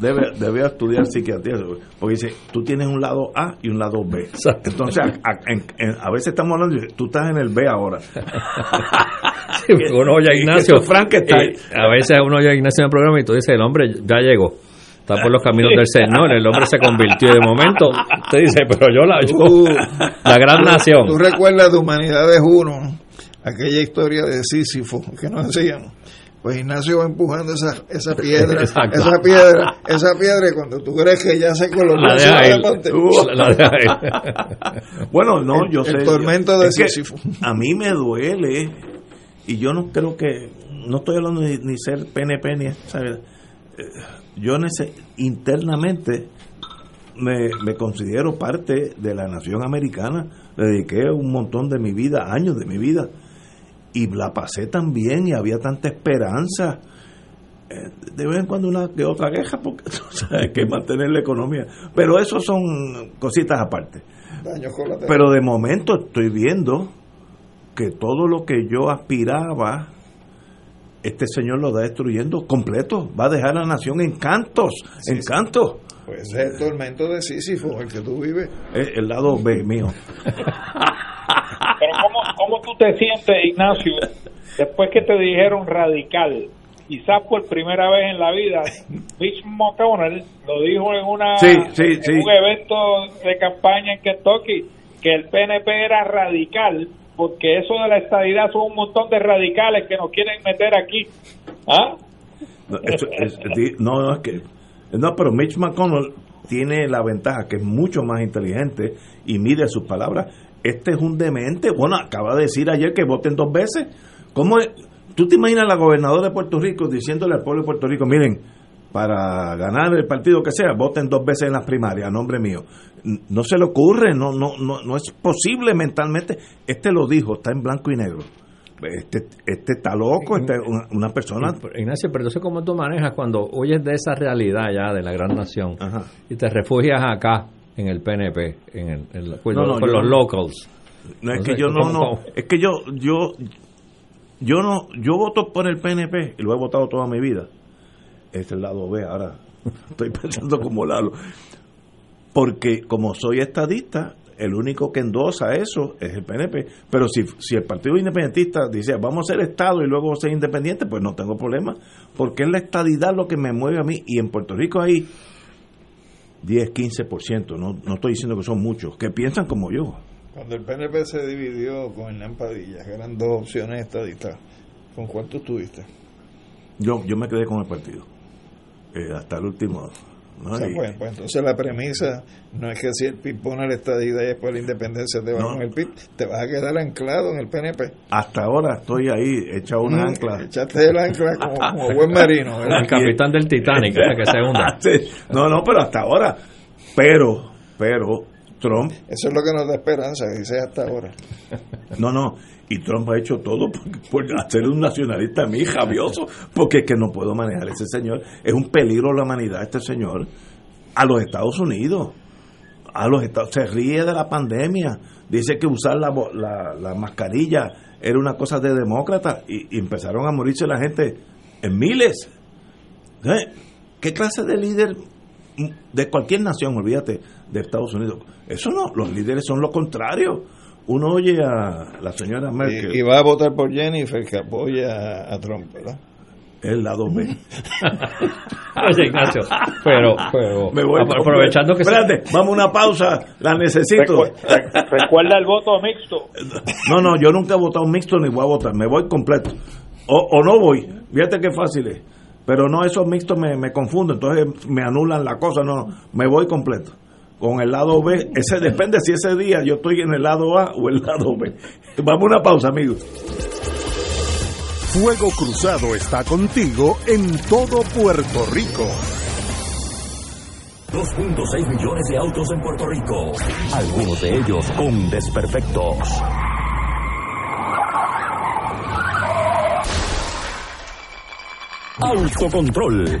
debe, debe estudiar psiquiatría, porque dice, tú tienes un lado A y un lado B. Entonces, a, a- en- en- a veces estamos hablando, de, tú estás en el B ahora. Uno oye a Ignacio. Eso es Frankenstein. y a veces uno oye a Ignacio en el programa y tú dices, el hombre ya llegó. Está por los caminos del Señor, el hombre se convirtió y de momento. Usted dice, pero yo la, yo, Tú- la gran tú- nación. Tú recuerdas de Humanidades 1, aquella historia de Sísifo que nos hacíamos. Pues Ignacio va empujando esa, esa piedra, Exacto. esa piedra, esa piedra, y cuando tú crees que ya se colocó La encima deja monte, La- la deja ir. Bueno, no, El- yo el sé. tormento de Sísifo. A mí me duele y yo no creo que no estoy hablando ni, ni ser PNP ni ¿sabes? Yo internamente me, me considero parte de la nación americana. Le dediqué un montón de mi vida, años de mi vida, y la pasé tan bien y había tanta esperanza. Eh, de vez en cuando una que otra queja porque sabes, hay que mantener la economía. Pero eso son cositas aparte. Pero de momento estoy viendo que todo lo que yo aspiraba, este señor lo está destruyendo completo. Va a dejar a la nación en cantos, en cantos. Pues ese es el tormento de Sísifo, el que tú vives. Es el lado B mío. Pero ¿cómo, ¿cómo tú te sientes, Ignacio, después que te dijeron radical? Quizás por primera vez en la vida, Mitch McConnell lo dijo en, una, Sí, sí, en sí. un evento de campaña en Kentucky, que el PNP era radical, porque eso de la estadidad son un montón de radicales que nos quieren meter aquí. ¿Ah? No, eso es- no, no, es que. No, pero Mitch McConnell tiene la ventaja que es mucho más inteligente y mide sus palabras. Este es un demente. Bueno, acaba de decir ayer que voten dos veces. ¿Cómo es? ¿Tú te imaginas la gobernadora de Puerto Rico diciéndole al pueblo de Puerto Rico, miren, para ganar el partido que sea, voten dos veces en las primarias, a nombre mío? No se le ocurre, no, no, no, no es posible mentalmente. Este lo dijo, está en blanco y negro. Este, este está loco, este es una, una persona Ignacio, pero entonces cómo tú manejas cuando oyes de esa realidad ya de la gran nación y te refugias acá en el PNP, en, el, en la- con, No, los- no, con yo los locals. No es que yo no, ¿cómo- no, es que yo, yo, yo no, yo voto por el PNP y lo he votado toda mi vida. Es el lado B, ahora estoy pensando como Lalo. Porque como soy estadista, el único que endosa eso es el PNP. Pero si, si el Partido Independentista dice vamos a ser Estado y luego ser independiente, pues no tengo problema, porque es la estadidad lo que me mueve a mí. Y en Puerto Rico hay 10, 15%, no, no estoy diciendo que son muchos, que piensan como yo. Cuando el PNP se dividió con Hernán Padilla, que eran dos opciones estadistas, ¿con cuántos tuviste? Yo, yo me quedé con el partido, eh, hasta el último. ¿no? O sea, Y- pues, pues entonces la premisa no es que si el PIB pone la estadidad y después la independencia te va No. con el PIB, te vas a quedar anclado en el PNP. hasta ahora estoy ahí, echado una Mm, ancla. Echaste el ancla como, como buen marino. ¿verdad? El capitán del Titanic, que se hunda. Sí. No, no, pero hasta ahora. Pero, pero, Trump, Eso es lo que nos da esperanza, que sea hasta ahora. no, no, y Trump ha hecho todo por, por hacer un nacionalista a mí javioso, porque es que no puedo manejar ese señor. Es un peligro a la humanidad este señor. A los Estados Unidos. A los Estados se ríe de la pandemia. Dice que usar la, la, la mascarilla era una cosa de demócrata y, y empezaron a morirse la gente en miles. ¿Eh? ¿Qué clase de líder de cualquier nación, olvídate, de Estados Unidos? Eso no, los líderes son lo contrario. Uno oye a la señora Merkel, Y, y va a votar por Jennifer, que apoya a, Trump, ¿verdad? el lado B. Oye, Ignacio, pero, pero Me voy apro- aprovechando que... Espérate, vamos a una pausa, la necesito. Recuerda el voto mixto. No, no, yo nunca he votado mixto ni voy a votar, me voy completo. O, o no voy, fíjate qué fácil es. Pero no, esos mixtos me, me confunden, entonces me anulan la cosa, no, no, me voy completo. Con el lado B, ese depende si ese día yo estoy en el lado A o el lado B. Vamos a una pausa, amigos. Fuego Cruzado está contigo en todo Puerto Rico. 2.6 millones de autos en Puerto Rico, algunos de ellos con desperfectos. Autocontrol.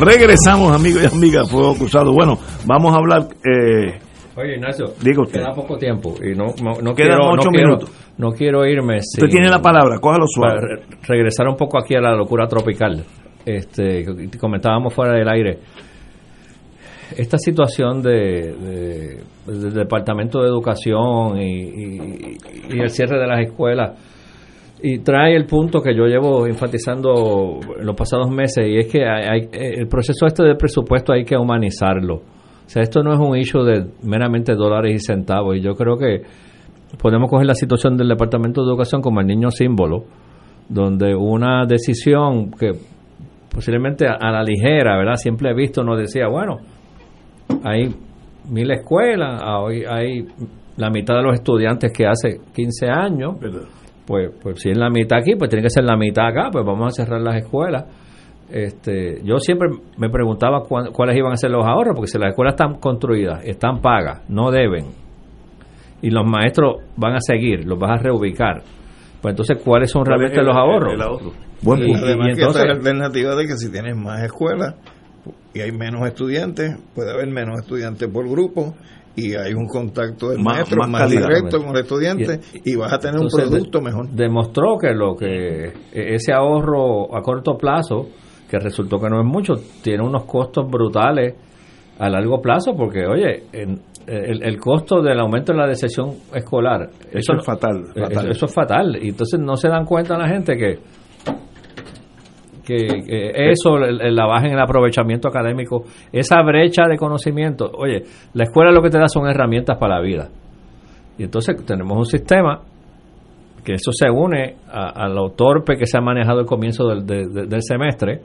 Regresamos, amigos y amigas, Fuego Cruzado. Bueno, vamos a hablar. Eh, Oye, Ignacio, usted. queda poco tiempo y no, no, no Quedan quiero, ocho no quiero- minutos. no quiero irme Usted tiene la palabra, cójalo suave. para re- regresar un poco aquí a la locura tropical. Este, comentábamos fuera del aire. Esta situación de, de- del Departamento de Educación y, y- y el cierre de las escuelas y trae el punto que yo llevo enfatizando en los pasados meses y es que hay- el proceso este del presupuesto hay que humanizarlo. O sea, esto no es un issue de meramente dólares y centavos y yo creo que podemos coger la situación del Departamento de Educación como el niño símbolo, donde una decisión que posiblemente a, la ligera, ¿verdad? Siempre he visto, nos decía, bueno, hay mil escuelas, hay, hay la mitad de los estudiantes que hace 15 años, pues, pues si es la mitad aquí, pues tiene que ser la mitad acá, pues vamos a cerrar las escuelas. Este, yo siempre me preguntaba cuán- cuáles iban a ser los ahorros, porque si las escuelas están construidas, están pagas, no deben, y los maestros van a seguir, los vas a reubicar, pues entonces, ¿cuáles son ¿Cuál es realmente el- los ahorros? el ahorro? Buen Y punto. además Y que entonces- es la alternativa de que si tienes más escuelas y hay menos estudiantes, puede haber menos estudiantes por grupo y hay un contacto del Más- maestro más más, calidad. directo con el estudiante y, vas a tener Entonces, un producto mejor. Demostró que lo que e- ese ahorro a corto plazo, que resultó que no es mucho, tiene unos costos brutales a largo plazo, porque oye, en- el, el costo del aumento de la decepción escolar, Eso es fatal, eh, fatal. Eso, eso es fatal. Y entonces no se dan cuenta la gente que que, eso, el- la baja en el aprovechamiento académico, esa brecha de conocimiento, oye, la escuela lo que te da son herramientas para la vida. Y entonces tenemos un sistema que eso se une a, a lo torpe que se ha manejado el comienzo del, de- de- del semestre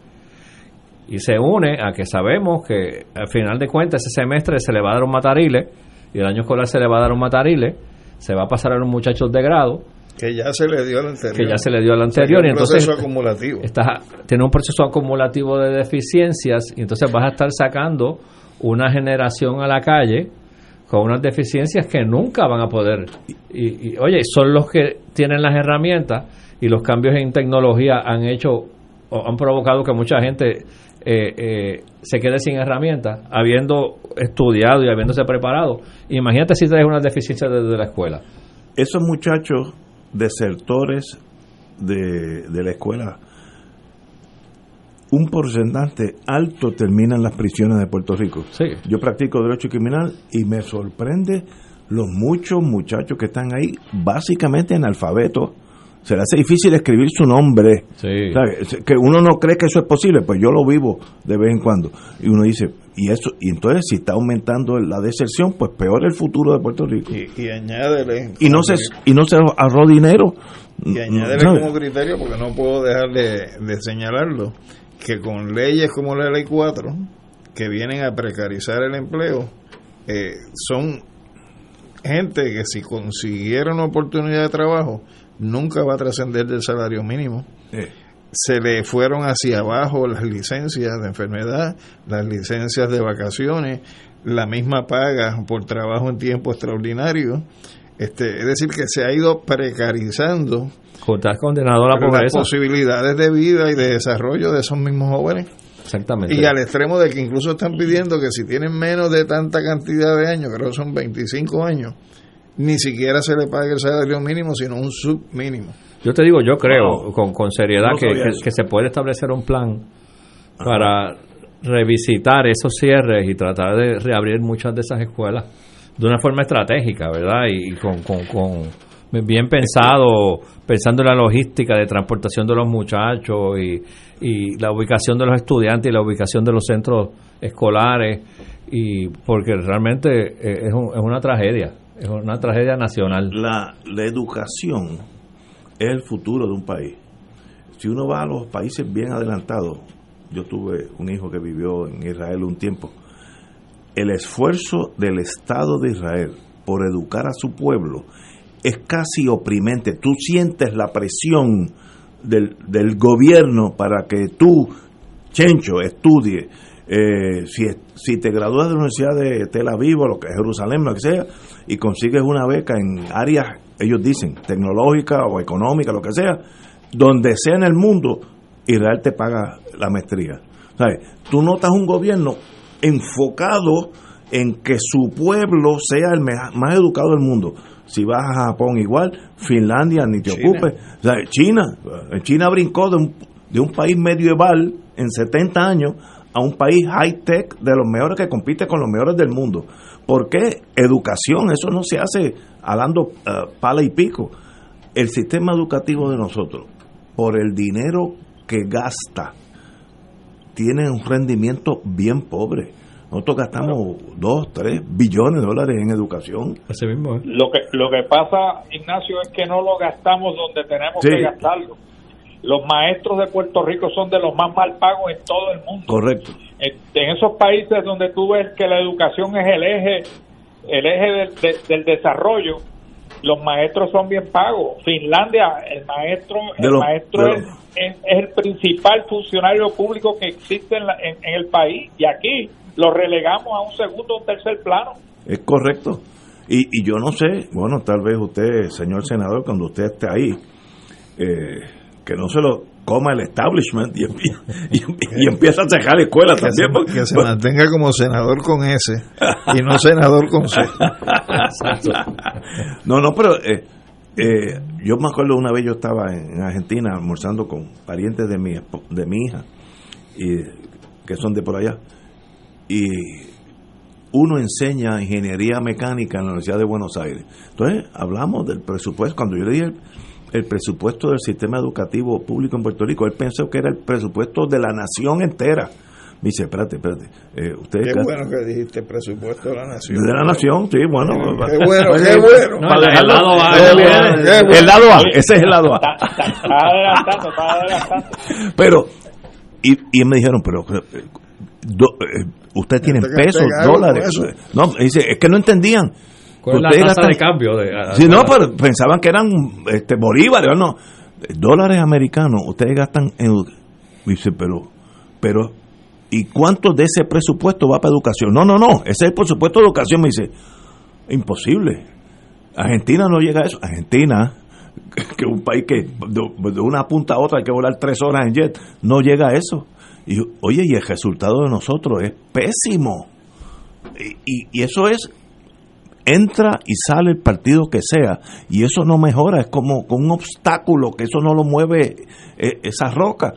y se une a que sabemos que al final de cuentas ese semestre se le va a dar un matarile y el año escolar se le va a dar un matarile, se va a pasar a los muchachos de grado Que ya se le dio al anterior. que ya se le dio al O sea, anterior y un entonces proceso acumulativo. estás- tiene un proceso acumulativo de deficiencias y entonces vas a estar sacando una generación a la calle con unas deficiencias que nunca van a poder y, y, oye son los que tienen las herramientas y los cambios en tecnología han hecho o han provocado que mucha gente eh, eh, se quede sin herramientas habiendo estudiado y habiéndose preparado imagínate si traes unas deficiencias desde la escuela Esos muchachos desertores de, de la escuela, un porcentaje alto termina en las prisiones de Puerto Rico. Yo practico derecho criminal y me sorprende los muchos muchachos que están ahí básicamente analfabetos. Se le hace difícil escribir su nombre. ¿Sabe? Que uno no cree que eso es posible, pues yo lo vivo de vez en cuando. Y uno dice, y eso y entonces si está aumentando la deserción, pues peor el futuro de Puerto Rico. Y, y añádele. Y no se y no se ahorró dinero. Y añádele ¿sabe? como criterio, porque no puedo dejar de, de señalarlo, que con leyes como la Ley 4, que vienen a precarizar el empleo, eh, son gente que si consiguieron oportunidad de trabajo, nunca va a trascender del salario mínimo. Se le fueron hacia abajo las licencias de enfermedad, las licencias de vacaciones, la misma paga por trabajo en tiempo extraordinario. Este, es decir, que se ha ido precarizando estás condenado a la las posibilidades de vida y de desarrollo de esos mismos jóvenes. exactamente Y al extremo de que incluso están pidiendo que si tienen menos de tanta cantidad de años, creo que son 25 años, ni siquiera se le pague el salario mínimo, sino un submínimo. Yo te digo, yo creo con, con seriedad No que, que- se puede establecer un plan para revisitar esos cierres y tratar de reabrir muchas de esas escuelas de una forma estratégica, ¿verdad? Y, y con, con, con bien pensado, pensando en la logística de transportación de los muchachos y, y la ubicación de los estudiantes y la ubicación de los centros escolares y porque realmente eh, es, un- es una tragedia, es una tragedia nacional. La, la educación es el futuro de un país. Si uno va a los países bien adelantados, yo tuve un hijo que vivió en Israel un tiempo, el esfuerzo del Estado de Israel por educar a su pueblo es casi oprimente. Tú sientes la presión del, del gobierno para que tú, Chencho, estudie. Eh, si, si te gradúas de la Universidad de Tel Aviv o lo que es Jerusalén, lo que sea, y consigues una beca en áreas, ellos dicen, tecnológica o económica, lo que sea, donde sea en el mundo, Israel te paga la maestría. ¿Sabes? Tú notas un gobierno enfocado en que su pueblo sea el más educado del mundo. Si vas a Japón igual, Finlandia ni te China. ocupes. China, eh, China brincó de un, de un país medieval en 70 años a un país high-tech de los mejores que compite con los mejores del mundo. ¿Por qué? Educación, eso no se hace hablando eh, pala y pico. El sistema educativo de nosotros, por el dinero que gasta, tiene un rendimiento bien pobre. Nosotros gastamos 2, 3 billones de dólares en educación. Así mismo, ¿eh? Lo que, lo que pasa, Ignacio, es que no lo gastamos donde tenemos Sí. que gastarlo. Los maestros de Puerto Rico son de los más mal pagos en todo el mundo. Correcto. En, en esos países donde tú ves que la educación es el eje, el eje del, de- del desarrollo, los maestros son bien pagos. Finlandia, el maestro, el maestro es, es- es el principal funcionario público que existe en, la- en- en el país y aquí lo relegamos a un segundo o tercer plano. Es correcto. Y, y yo no sé, bueno, tal vez usted, señor senador, cuando usted esté ahí, eh, que no se lo coma el establishment y, empie- y, y empieza a cejar la escuela que también. se, porque- que se mantenga como senador con S y no senador con C. no, no, pero eh, eh, yo me acuerdo una vez yo estaba en Argentina almorzando con parientes de mi, de mi hija, y, que son de por allá, y uno enseña ingeniería mecánica en la Universidad de Buenos Aires. Entonces hablamos del presupuesto, cuando yo le dije el, presupuesto del sistema educativo público en Puerto Rico, él pensó que era el presupuesto de la nación entera. Me dice, espérate, espérate, eh, ustedes Qué bueno que dijiste presupuesto de la nación. de la nación, sí, bueno. Qué bueno, qué bueno. Para el lado A, bueno. El lado A, ese es el lado A. Está adelantando, está adelantando. Pero, y, y me dijeron, pero, eh, do- eh, ustedes tienen pesos, dólares. No, dice, es que no entendían. ¿Cuál es la Ustedes tasa gastan- de cambio? De, a- Sí, no, pero pensaban que eran este, bolívares, no. Dólares americanos, ustedes gastan en. Dice, pero, pero, ¿y cuánto de ese presupuesto va para educación? No, no, no, ese es el presupuesto de educación. Me dice, imposible. Argentina no llega a eso. Argentina, que es un país que de, de una punta a otra hay que volar tres horas en jet, no llega a eso. Y oye, y el resultado de nosotros es pésimo. Y, y- y eso es entra y sale el partido que sea y eso no mejora, es como con un obstáculo que eso no lo mueve eh, esa roca.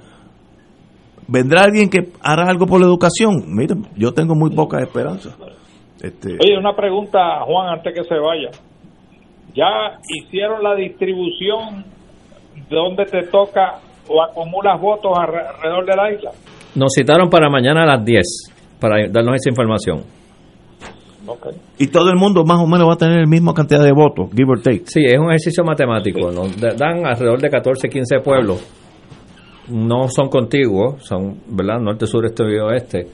¿Vendrá alguien que hará algo por la educación? Mira, yo tengo muy poca esperanza. Este, Oye, una pregunta, Juan, antes que se vaya. ¿Ya hicieron la distribución donde te toca o acumulas votos alre- alrededor de la isla? Nos citaron para mañana a las 10 para darnos esa información. Y todo el mundo más o menos va a tener la misma cantidad de votos, give or take. Sí, es un ejercicio matemático. Nos da- dan alrededor de 14, 15 pueblos. No son contiguos, son, ¿verdad? Norte, sur, este y oeste.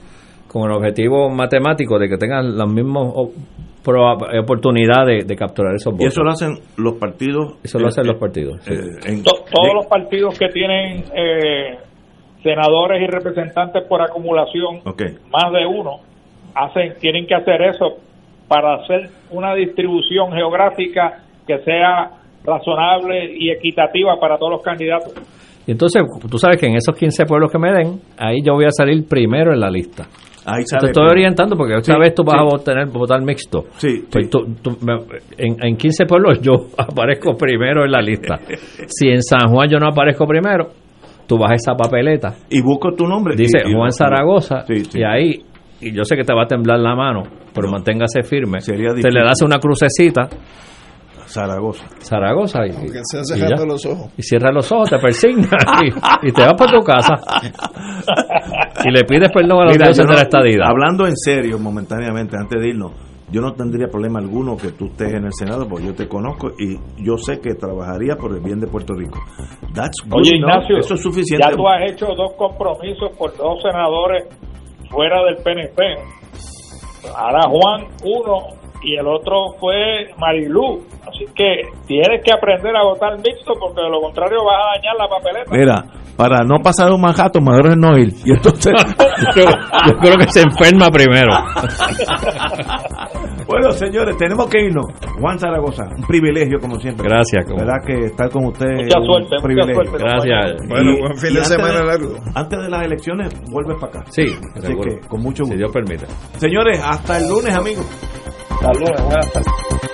Con el objetivo matemático de que tengan las mismas o- proba- oportunidades de, capturar esos votos. Y eso lo hacen los partidos. Eso lo hacen eh, los partidos. sí. eh, en- To- todos los partidos que tienen eh, senadores y representantes por acumulación, más de uno, hacen tienen que hacer eso para hacer una distribución geográfica que sea razonable y equitativa para todos los candidatos. Y entonces, tú sabes que en esos 15 pueblos que me den, ahí yo voy a salir primero en la lista. Ahí Te estoy orientando porque esta Sí, vez tú vas sí. a votar, votar mixto. Sí, Pues tú- tú- me- en, en 15 pueblos yo aparezco primero en la lista. Si en San Juan yo no aparezco primero, tú vas a esa papeleta. Y busco tu nombre. Dice y- y- Juan Zaragoza. Sí, sí. Y ahí, y yo sé que te va a temblar la mano, pero manténgase firme. Sería te difícil. le das una crucecita, Zaragoza. Zaragoza. Y, se hace los ojos. Y cierra los ojos, te persigna y, y te vas para tu casa. Y le pides perdón a los Mira, dioses yo de la no- estadidad. Hablando en serio, momentáneamente, antes de irnos, yo no tendría problema alguno que tú estés en el Senado, porque yo te conozco y yo sé que trabajaría por el bien de Puerto Rico. That's good Oye. Ignacio, eso es suficiente. ya tú has hecho dos compromisos por dos senadores fuera del PNP. Ahora Juan uno y el otro fue Marilú. Así que tienes que aprender a votar mixto porque de lo contrario vas a dañar la papeleta. Mira, para no pasar un manjato, mejor es no ir. Y entonces, yo, yo creo que se enferma primero. Bueno, señores, tenemos que irnos. Juan Zaragoza, un privilegio como siempre. Gracias. Como... ¿Verdad que estar con usted Mucha es suerte, un mucha privilegio. suerte, Gracias. Bueno, Y- buen fin de semana largo. Antes de las elecciones, vuelves para acá. Sí, Así seguro. que con mucho gusto. Si Dios permite. Señores, hasta el lunes, amigos. Falou, abraço.